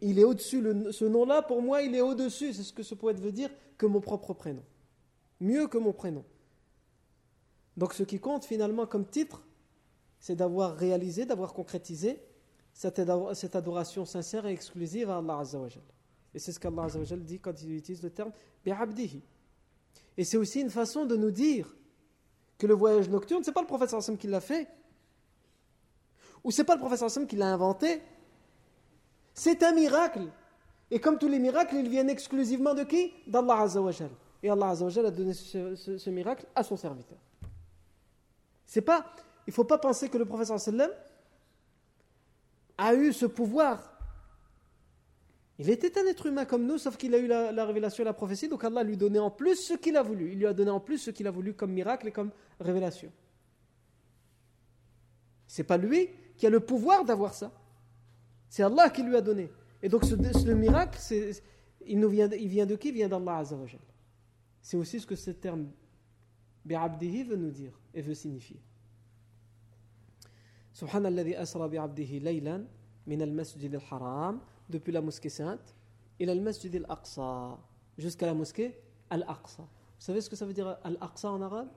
Il est au-dessus, ce nom-là, pour moi, il est au-dessus, c'est ce que ce poète veut dire, que mon propre prénom. Mieux que mon prénom. Donc ce qui compte finalement comme titre, c'est d'avoir réalisé, d'avoir concrétisé cette, adoration sincère et exclusive à Allah Azzawajal. Et c'est ce qu'Allah Azzawajal dit quand il utilise le terme bi'abdihi. Et c'est aussi une façon de nous dire que le voyage nocturne, ce n'est pas le prophète sallam qui l'a fait, ou ce n'est pas le prophète sallam qui l'a inventé. C'est un miracle. Et comme tous les miracles, ils viennent exclusivement de qui? D'Allah Azzawajal. Et Allah Azzawajal a donné ce, miracle à son serviteur. C'est pas, il ne faut pas penser que le prophète sallam a eu ce pouvoir il était un être humain comme nous, sauf qu'il a eu la, révélation et la prophétie, donc Allah lui donnait en plus ce qu'il a voulu. Il lui a donné en plus ce qu'il a voulu comme miracle et comme révélation. C'est pas lui qui a le pouvoir d'avoir ça. C'est Allah qui lui a donné. Et donc ce, miracle, il, nous vient, il vient de qui? Il vient d'Allah Azzawajal. C'est aussi ce que ce terme bi'abdihi veut nous dire et veut signifier. Subhanallah asra bi'abdihi laylan min al-masjid al-haram depuis la mosquée sainte, il a le masjid al-Aqsa, jusqu'à la mosquée al-Aqsa. Vous savez ce que ça veut dire al-Aqsa en arabe?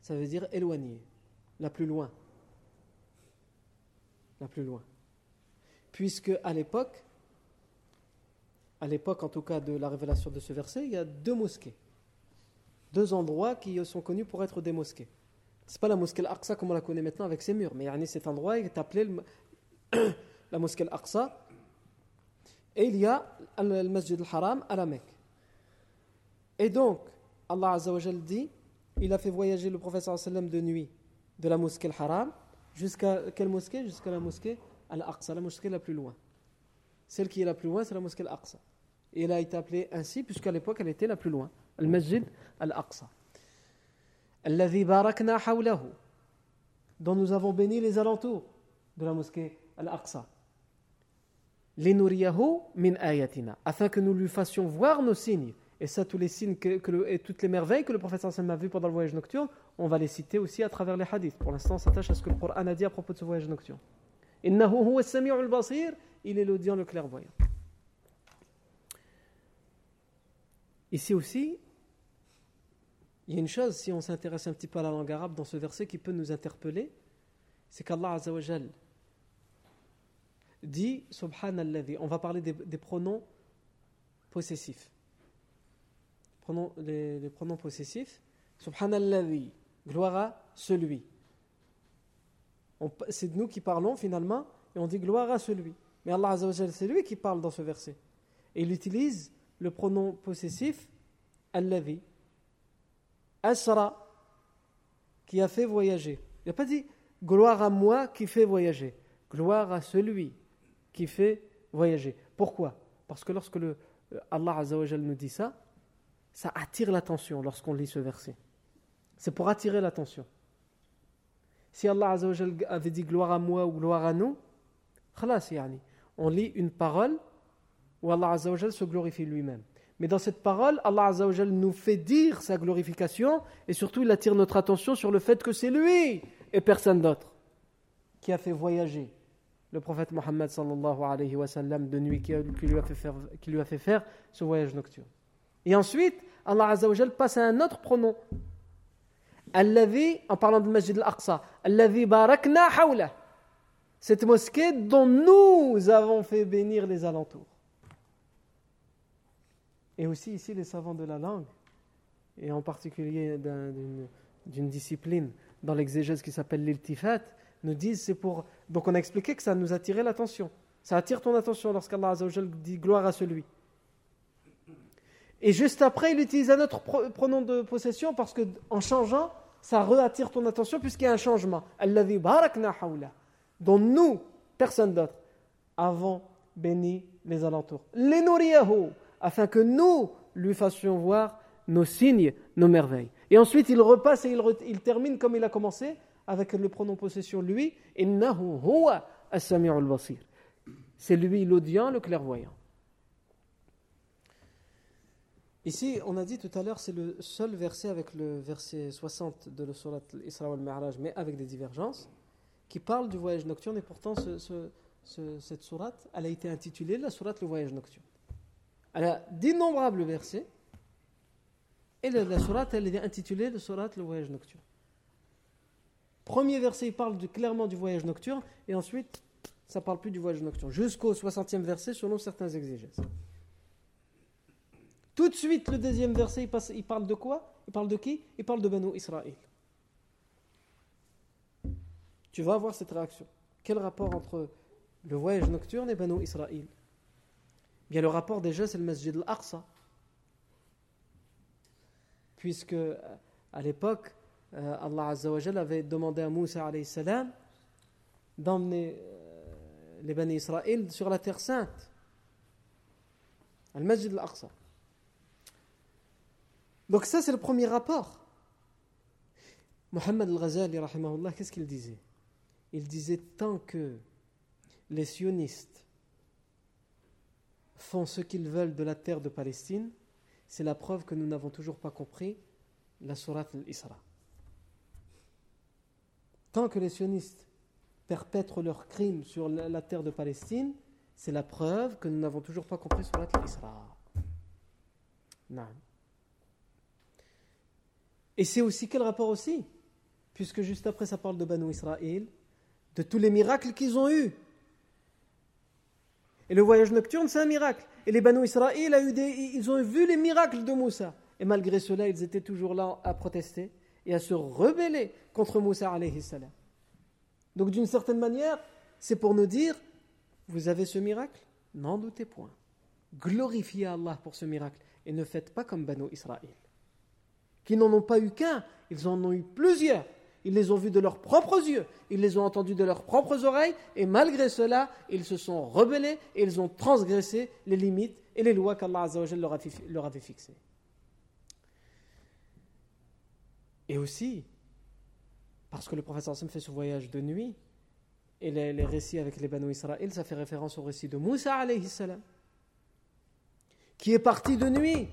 Ça veut dire éloigné, la plus loin. La plus loin. Puisque à l'époque, à l'époque en tout cas de la révélation de ce verset, il y a deux mosquées. Deux endroits qui sont connus pour être des mosquées. Ce n'est pas la mosquée al-Aqsa comme on la connaît maintenant avec ses murs, mais cet endroit est appelé la mosquée al-Aqsa et il y a le Masjid al-Haram à la Mecque. Et donc, Allah Azzawajal dit il a fait voyager le prophète de nuit de la mosquée al-Haram jusqu'à quelle mosquée? Jusqu'à la mosquée al-Aqsa, la mosquée la plus loin. Celle qui est la plus loin, c'est la mosquée al-Aqsa. Et elle a été appelée ainsi puisqu'à l'époque elle était la plus loin. Al-Masjid al-Aqsa. Alladhi barakna hawlahu. Dont nous avons béni les alentours de la mosquée al-Aqsa min ayatina, afin que nous lui fassions voir nos signes. Et ça, tous les signes que, et toutes les merveilles que le prophète sallam a vues pendant le voyage nocturne, on va les citer aussi à travers les hadiths. Pour l'instant, on s'attache à ce que le Coran a dit à propos de ce voyage nocturne. basir Il est l'audient, le clairvoyant. Ici aussi, il y a une chose, si on s'intéresse un petit peu à la langue arabe dans ce verset qui peut nous interpeller, c'est qu'Allah Azzawajal, dit Subhanallah. On va parler des, pronoms possessifs. les, pronoms possessifs. Subhanallah, gloire à celui. C'est nous qui parlons finalement et on dit gloire à celui. Mais Allah c'est lui qui parle dans ce verset. Et il utilise le pronom possessif Alladhi. Asra, qui a fait voyager. Il n'a pas dit gloire à moi qui fait voyager. Gloire à celui qui fait voyager. Pourquoi? Parce que lorsque le, euh, Allah Azzawajal nous dit ça, ça attire l'attention lorsqu'on lit ce verset. C'est pour attirer l'attention. Si Allah Azzawajal avait dit gloire à moi ou gloire à nous, on lit une parole où Allah Azzawajal se glorifie lui-même. Mais dans cette parole, Allah Azzawajal nous fait dire sa glorification et surtout il attire notre attention sur le fait que c'est lui et personne d'autre. qui a fait voyager le prophète Mohammed sallallahu alayhi wa sallam de nuit qui, lui a fait faire, ce voyage nocturne. Et ensuite, Allah Azza wa passe à un autre pronom. Alladhi, en parlant du Masjid al-Aqsa, Alladhi barakna hawla. Cette mosquée dont nous avons fait bénir les alentours. Et aussi ici, les savants de la langue, et en particulier d'une discipline dans l'exégèse qui s'appelle l'iltifat, nous disent c'est pour. Donc on a expliqué que ça nous attirait l'attention. Ça attire ton attention lorsqu'Allah dit gloire à celui. Et juste après, il utilise un autre pronom de possession parce que en changeant, ça reattire ton attention puisqu'il y a un changement. Dont nous, personne d'autre, avons béni les alentours. Lenuriyahu, afin que nous lui fassions voir nos signes, nos merveilles. Et ensuite, il repasse et il, termine comme il a commencé avec le pronom possession lui, innahu as-sami'ul basir. C'est lui l'audient, le clairvoyant. Ici, on a dit tout à l'heure, c'est le seul verset avec le verset 60 de la surat Isra al-Ma'raj, mais avec des divergences, qui parle du voyage nocturne, et pourtant cette sourate, elle a été intitulée la sourate le voyage nocturne. Elle a d'innombrables versets, et la, la elle est intitulée la sourate le voyage nocturne. Premier verset, il parle clairement du voyage nocturne, et ensuite, ça ne parle plus du voyage nocturne, jusqu'au 60e verset, selon certains exégèses. Tout de suite, le deuxième verset, il, il parle de quoi? Il parle de qui? Il parle de Banu Israël. Tu vas avoir cette réaction. Quel rapport entre le voyage nocturne et Banu Israël? Bien, le rapport déjà, c'est le Masjid al-Aqsa. Puisque, à l'époque, euh, Allah avait demandé à Moussa salam d'emmener euh, les Bani Israël sur la terre sainte, al Masjid al-Aqsa. Donc ça c'est le premier rapport. Mohammed al-Ghazali, qu'est-ce qu'il disait? Il disait tant que les sionistes font ce qu'ils veulent de la terre de Palestine, c'est la preuve que nous n'avons toujours pas compris la sourate al-Isra. Tant que les sionistes perpètrent leurs crimes sur la terre de Palestine, c'est la preuve que nous n'avons toujours pas compris sur l'Isra. Et c'est aussi quel rapport aussi? Puisque juste après ça parle de Banu Israël, de tous les miracles qu'ils ont eus. Et le voyage nocturne, c'est un miracle. Et les Banu Israël, a eu des, ils ont vu les miracles de Moussa. Et malgré cela, ils étaient toujours là à protester et à se rebeller contre Moussa salam. Donc d'une certaine manière, c'est pour nous dire, vous avez ce miracle? N'en doutez point. Glorifiez Allah pour ce miracle et ne faites pas comme Banu Israël, qui n'en ont pas eu qu'un, ils en ont eu plusieurs. Ils les ont vus de leurs propres yeux, ils les ont entendus de leurs propres oreilles, et malgré cela, ils se sont rebellés et ils ont transgressé les limites et les lois qu'Allah leur avait fixées. Et aussi, parce que le prophète sallam fait ce voyage de nuit, et les, récits avec les Banu Israël, ça fait référence au récit de Moussa alayhi qui est parti de nuit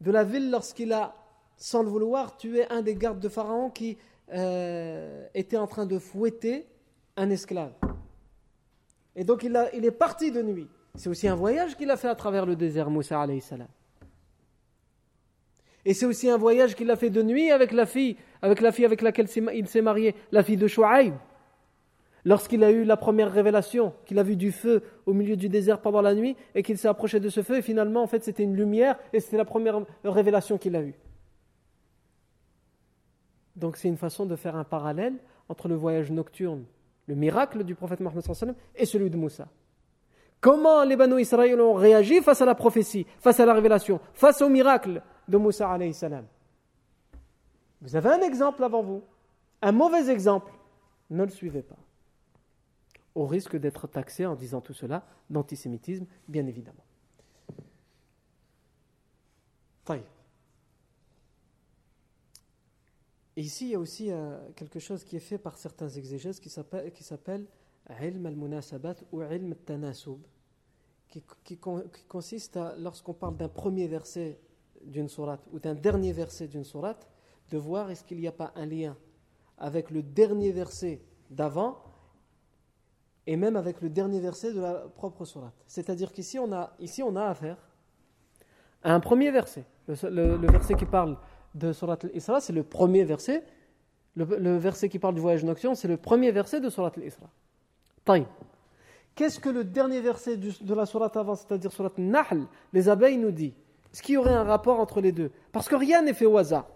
de la ville lorsqu'il a, sans le vouloir, tué un des gardes de Pharaon qui euh, était en train de fouetter un esclave. Et donc il, a, il est parti de nuit. C'est aussi un voyage qu'il a fait à travers le désert, Moussa alayhi salam. Et c'est aussi un voyage qu'il a fait de nuit avec la fille, avec la fille avec laquelle il s'est marié, la fille de Shu'aib. Lorsqu'il a eu la première révélation, qu'il a vu du feu au milieu du désert pendant la nuit et qu'il s'est approché de ce feu et finalement en fait c'était une lumière et c'était la première révélation qu'il a eue. Donc c'est une façon de faire un parallèle entre le voyage nocturne, le miracle du prophète Mohammed et celui de Moussa. Comment les Banu Israël ont réagi face à la prophétie, face à la révélation, face au miracle de Moussa alayhi salam? Vous avez un exemple avant vous, un mauvais exemple, ne le suivez pas. Au risque d'être taxé en disant tout cela d'antisémitisme, bien évidemment. Et ici, il y a aussi euh, quelque chose qui est fait par certains exégèses qui s'appelle ilm al-munasabat ou ilm al-tanasub, qui, qui, consiste à, lorsqu'on parle d'un premier verset d'une sourate ou d'un dernier verset d'une sourate, de voir est-ce qu'il n'y a pas un lien avec le dernier verset d'avant et même avec le dernier verset de la propre sourate. C'est-à-dire qu'ici, on a, ici, on a affaire à un premier verset. Le, verset qui parle de Surat al-Isra, c'est le premier verset. Le, verset qui parle du voyage nocturne, c'est le premier verset de Surat al-Isra. Qu'est-ce que le dernier verset de la sourate avant, c'est-à-dire Surat Nahl, les abeilles nous dit Est-ce qu'il y aurait un rapport entre les deux Parce que rien n'est fait au hasard.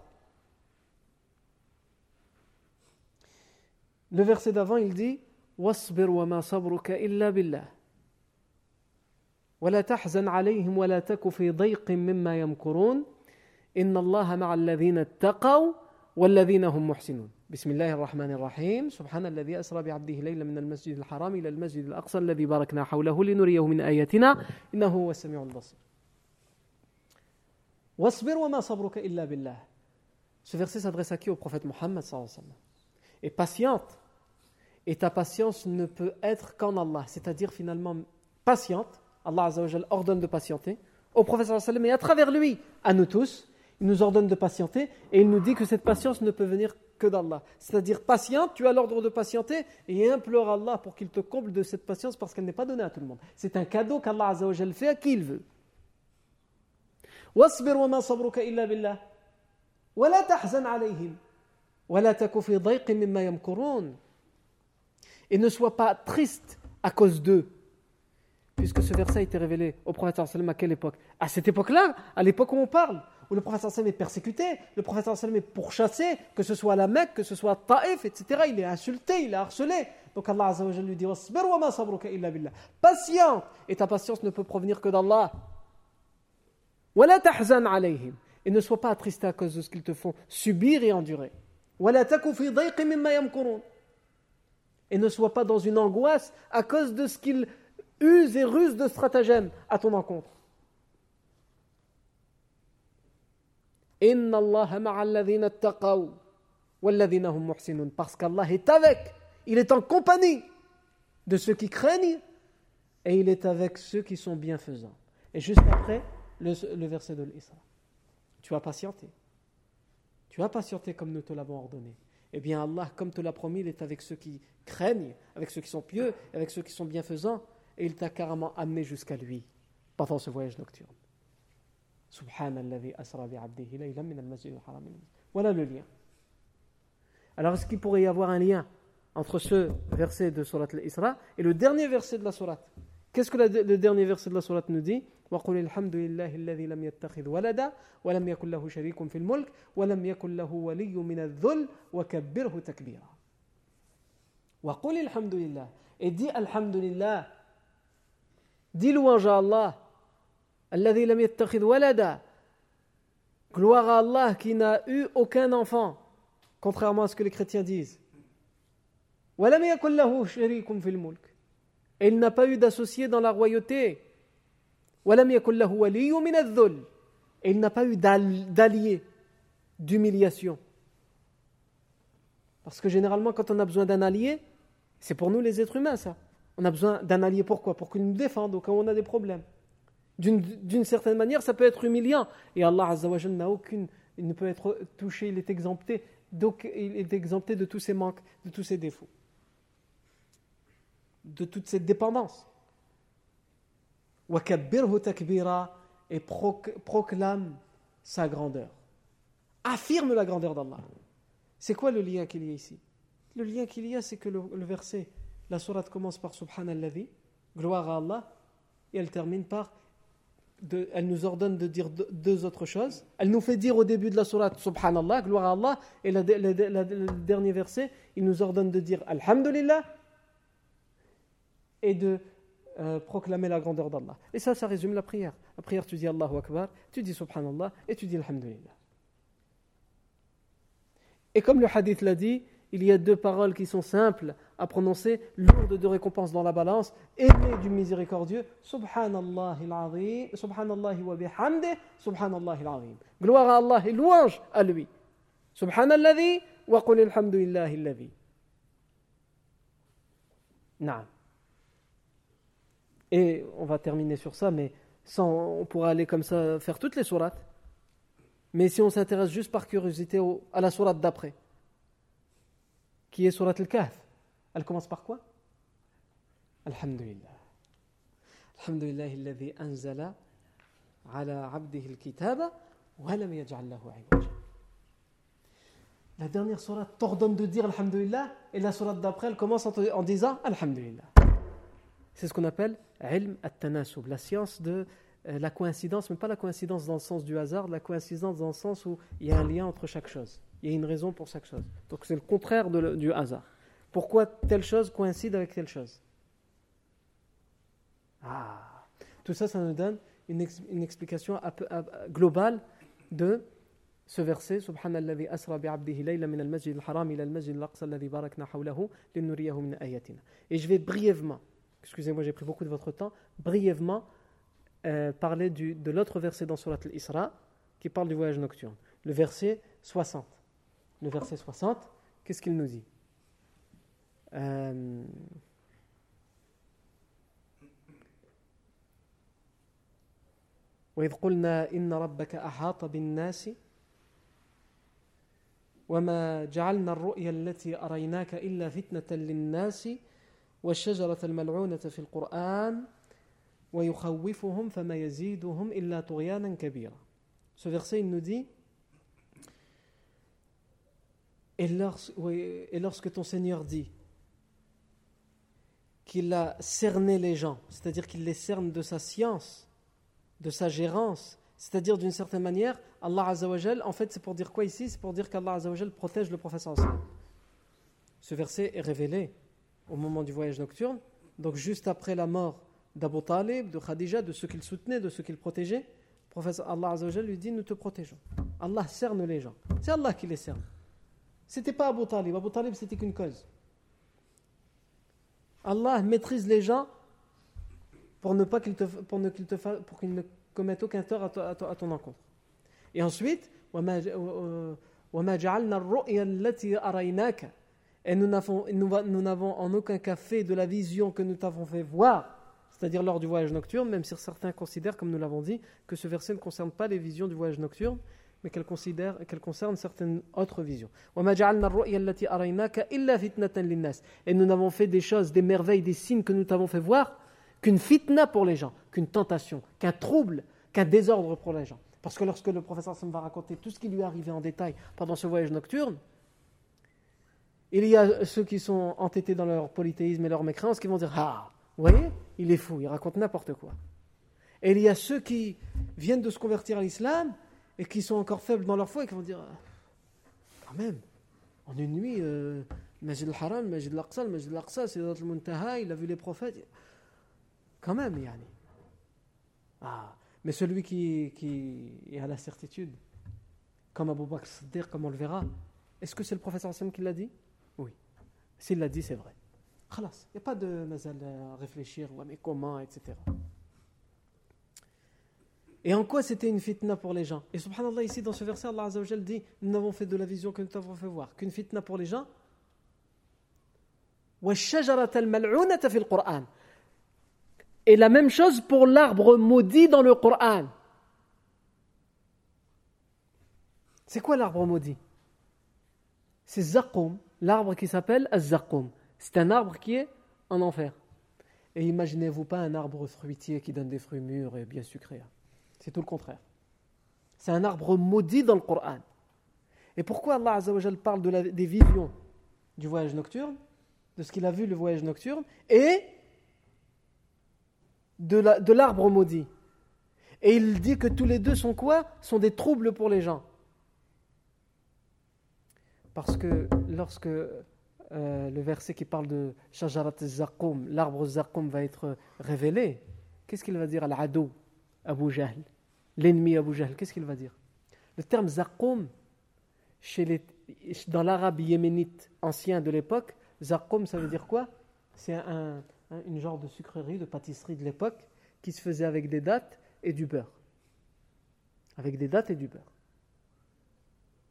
Le verset d'avant, il dit واصبر وما صبرك إلا بالله ولا تحزن عليهم ولا تك في ضيق مما يمكرون إن الله مع الذين اتقوا والذين هم محسنون بسم الله الرحمن الرحيم سبحان الذي أسرى بعبده ليلا من المسجد الحرام إلى المسجد الأقصى الذي باركنا حوله لنريه من آياتنا إنه هو السميع البصير واصبر وما صبرك إلا بالله Ce verset s'adresse à qui Au prophète Mohammed sallallahu alayhi wa sallam. Et patiente Et ta patience ne peut être qu'en Allah, c'est-à-dire finalement patiente. Allah Azzawajal ordonne de patienter au prophète sallam et à travers lui, à nous tous, il nous ordonne de patienter et il nous dit que cette patience ne peut venir que d'Allah. C'est-à-dire patiente, tu as l'ordre de patienter et implore Allah pour qu'il te comble de cette patience parce qu'elle n'est pas donnée à tout le monde. C'est un cadeau qu'Allah Azzawajal fait à qui il veut. واصبر وما صبرك إلا بالله ولا تحزن عليهم ولا تك في ضيق مما يمكرون et ne sois pas triste à cause d'eux. Puisque ce verset a été révélé au prophète à quelle époque À cette époque-là, à l'époque où on parle, le prophète est persécuté, le prophète est pourchassé, que ce soit à la Mecque, que ce soit à Taïf, etc. Il est insulté, il est harcelé. Donc Allah Azza wa lui dit Patient Et ta patience ne peut provenir que d'Allah. Et ne sois pas attristé à cause de ce qu'ils te font subir et endurer et ne sois pas dans une angoisse à cause de ce qu'il use et ruse de stratagèmes à ton encontre. Parce qu'Allah est avec, il est en compagnie de ceux qui craignent et il est avec ceux qui sont bienfaisants. Et juste après, le, le verset de l'Isra. Tu as patienté. Tu as patienté comme nous te l'avons ordonné. Eh bien Allah, comme te l'a promis, il est avec ceux qui craignent, avec ceux qui sont pieux, avec ceux qui sont bienfaisants, et il t'a carrément amené jusqu'à lui pendant ce voyage nocturne. Voilà le lien. Alors est-ce qu'il pourrait y avoir un lien entre ce verset de Surat al-Isra et le dernier verset de la Surat Qu'est-ce que le dernier verset de la Surat nous dit وقل الحمد لله الذي لم يتخذ ولدا ولم يكن له شريك في الملك ولم يكن له ولي من الذل وكبره تكبيرا وقل الحمد لله et dis alhamdulillah dis louange à Allah الذي لم يتخذ ولدا gloire à Allah qui n'a eu aucun enfant contrairement à ce que les chrétiens disent ولم يكن له شريك في الملك et il n'a pas eu d'associé dans la royauté et il n'a pas eu d'allié, d'humiliation. Parce que généralement, quand on a besoin d'un allié, c'est pour nous les êtres humains, ça. On a besoin d'un allié pourquoi Pour qu'il nous défende au cas où on a des problèmes. D'une certaine manière, ça peut être humiliant. Et Allah Azzawajal n'a aucune. Il ne peut être touché, il est exempté. Il est exempté de tous ses manques, de tous ses défauts, de toute cette dépendance et proclame sa grandeur. Affirme la grandeur d'Allah. C'est quoi le lien qu'il y a ici? Le lien qu'il y a, c'est que le, verset, la sourate commence par Subhanallah, gloire à Allah, et elle termine par, elle nous ordonne de dire deux, autres choses. Elle nous fait dire au début de la sourate Subhanallah, gloire à Allah, et le dernier verset, il nous ordonne de dire Alhamdulillah, et de euh, proclamer la grandeur d'Allah. Et ça, ça résume la prière. La prière, tu dis Allahu Akbar, tu dis Subhanallah et tu dis Alhamdulillah. Et comme le hadith l'a dit, il y a deux paroles qui sont simples à prononcer, lourdes de récompense dans la balance, aimées du miséricordieux. Subhanallah Subhanallah wa bihamdih, Subhanallah al-azim. Gloire à Allah et louange à lui. Subhanallah wa qul alladhi. Naam. Et on va terminer sur ça, mais sans, on pourra aller comme ça faire toutes les sourates. Mais si on s'intéresse juste par curiosité à la sourate d'après, qui est sourate al-Kahf, elle commence par quoi Alhamdulillah. Alhamdulillah, الذي أنزل على عبده الكتاب ولم يجعل له عوجا. La dernière sourate t'ordonne de dire Alhamdulillah et la sourate d'après elle commence en disant Alhamdulillah. C'est ce qu'on appelle ilm at-tanasub, la science de euh, la coïncidence, mais pas la coïncidence dans le sens du hasard, la coïncidence dans le sens où il y a un lien entre chaque chose. Il y a une raison pour chaque chose. Donc c'est le contraire du hasard. Pourquoi telle chose coïncide avec telle chose? Ah Tout ça, ça nous donne une, une explication globale de ce verset al-masjid al-haram ila al-masjid. Et je vais brièvement, excusez-moi, j'ai pris beaucoup de votre temps, brièvement euh, parler du, de l'autre verset dans Surat al-Isra qui parle du voyage nocturne. Le verset 60. Le verset 60, qu'est-ce qu'il nous dit? Euh, وإذ قلنا إن ربك أحاط بالناس وما جعلنا الرؤيا التي أريناك إلا فتنة للناس والشجرة الملعونة في القرآن ويخوفهم فما يزيدهم إلا طغيانا كبيرا. Ce verset, il nous dit et, lorsque, ton Seigneur dit qu'il a cerné les gens, c'est-à-dire qu'il les cerne de sa science, de sa gérance, c'est-à-dire d'une certaine manière, Allah Azzawajal, en fait c'est pour dire quoi ici? C'est pour dire qu'Allah Azzawajal protège le prophète Ce verset est révélé au moment du voyage nocturne, donc juste après la mort d'Abu Talib, de Khadija, de ceux qu'il soutenait, de ceux qu'il protégeait, Allah Azzawajal lui dit Nous te protégeons. Allah cerne les gens. C'est Allah qui les cerne. C'était pas Abu Talib. Abu Talib, c'était qu'une cause. Allah maîtrise les gens pour ne pas qu'ils te, pour ne, te pour qu'ils ne commettent aucun tort à, à, à ton encontre. Et ensuite, et nous n'avons, nous n'avons en aucun cas fait de la vision que nous t'avons fait voir, c'est-à-dire lors du voyage nocturne, même si certains considèrent, comme nous l'avons dit, que ce verset ne concerne pas les visions du voyage nocturne, mais qu'elle, considère, qu'elle concerne certaines autres visions. Et nous n'avons fait des choses, des merveilles, des signes que nous t'avons fait voir qu'une fitna pour les gens, qu'une tentation, qu'un trouble, qu'un désordre pour les gens. Parce que lorsque le professeur Sam va raconter tout ce qui lui arrivé en détail pendant ce voyage nocturne, il y a ceux qui sont entêtés dans leur polythéisme et leur mécréance qui vont dire Ah, vous voyez, il est fou, il raconte n'importe quoi. Et il y a ceux qui viennent de se convertir à l'islam et qui sont encore faibles dans leur foi et qui vont dire ah, Quand même, en une nuit, euh, Majid al-Haram, Majid al-Aqsa, Majid al-Aqsa, c'est al-Muntaha, il a vu les prophètes. Quand même, Yani. Ah, mais celui qui, qui la certitude, comme Abu Bakr comme on le verra, est-ce que c'est le professeur Hassan qui l'a dit? Oui. S'il l'a dit, c'est vrai. il n'y a pas de mazal à réfléchir, mais comment, etc. Et en quoi c'était une fitna pour les gens? Et subhanallah, ici dans ce verset, Allah Azzawajal dit Nous n'avons fait de la vision que nous t'avons fait voir. Qu'une fitna pour les gens et la même chose pour l'arbre maudit dans le Coran. C'est quoi l'arbre maudit? C'est Zakoum, l'arbre qui s'appelle Az-Zakoum. C'est un arbre qui est en enfer. Et imaginez-vous pas un arbre fruitier qui donne des fruits mûrs et bien sucrés. C'est tout le contraire. C'est un arbre maudit dans le Coran. Et pourquoi Allah parle de des visions du voyage nocturne, de ce qu'il a vu le voyage nocturne, et de l'arbre maudit? Et il dit que tous les deux sont quoi? Sont des troubles pour les gens. Parce que lorsque euh, le verset qui parle de Shajarat Zakoum, l'arbre Zakoum va être révélé, qu'est-ce qu'il va dire à l'ado, Abu Jahl, l'ennemi Abu Jahl Qu'est-ce qu'il va dire? Le terme Zakoum, dans l'arabe yéménite ancien de l'époque, Zakoum ça veut dire quoi? C'est un, une genre de sucrerie, de pâtisserie de l'époque, qui se faisait avec des dattes et du beurre. Avec des dattes et du beurre.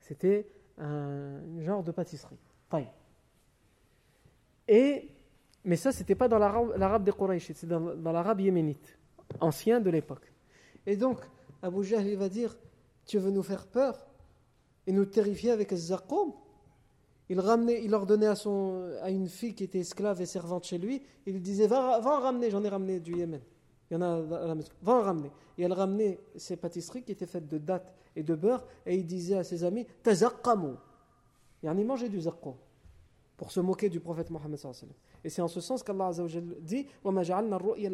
C'était un genre de pâtisserie. Et, mais ça, c'était pas dans l'arabe des Quraysh, c'était dans, dans l'arabe yéménite, ancien de l'époque. Et donc, Abu Jahl il va dire Tu veux nous faire peur et nous terrifier avec Zakoum il, ramenait, il ordonnait à, une fille qui était esclave et servante chez lui, il disait va, en ramener, j'en ai ramené du Yémen. Il y en a à la maison. Va en ramener. Et elle ramenait ses pâtisseries qui étaient faites de dattes et de beurre, et il disait à ses amis Tazaqqamu. Il en a mangé du zaqqum pour se moquer du prophète Mohammed. Et c'est en ce sens qu'Allah dit Wa ma ja'alna ar-ru'ya.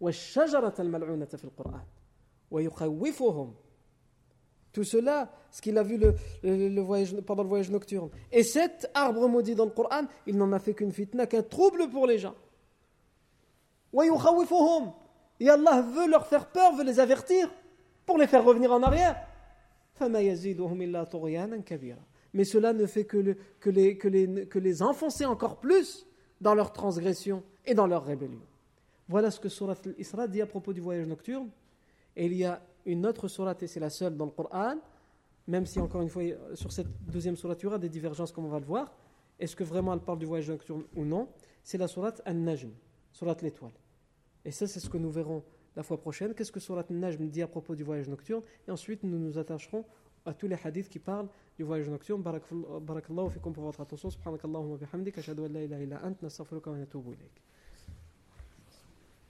وَالشَّجَرَةَ الْمَلْعُونَةَ فِي الْقُرْآنِ وَيُخَوِّفُهُم tout cela, ce qu'il a vu le, voyage, pendant le voyage nocturne. Et cet arbre maudit dans le Coran, il n'en a fait qu'une fitna, qu'un trouble pour les gens. Et Allah veut leur faire peur, veut les avertir, pour les faire revenir en arrière. Mais cela ne fait que, que, les, que, les, que les enfoncer encore plus dans leur transgression et dans leur rébellion. Voilà ce que Surat al-Isra dit à propos du voyage nocturne. Et il y a une autre sourate, et c'est la seule dans le Coran, même si encore une fois, sur cette deuxième sourate, il y aura des divergences comme on va le voir. Est-ce que vraiment elle parle du voyage nocturne ou non? C'est la sourate An-Najm, sourate l'étoile. Et ça, c'est ce que nous verrons la fois prochaine. Qu'est-ce que sourate An-Najm dit à propos du voyage nocturne? Et ensuite, nous nous attacherons à tous les hadiths qui parlent du voyage nocturne. Barakallahu fikum pour votre attention. Subhanakallahu wa bihamdik. Ashhadu an la ilaha ant. Nastaghfiruka wa natubu ilayk.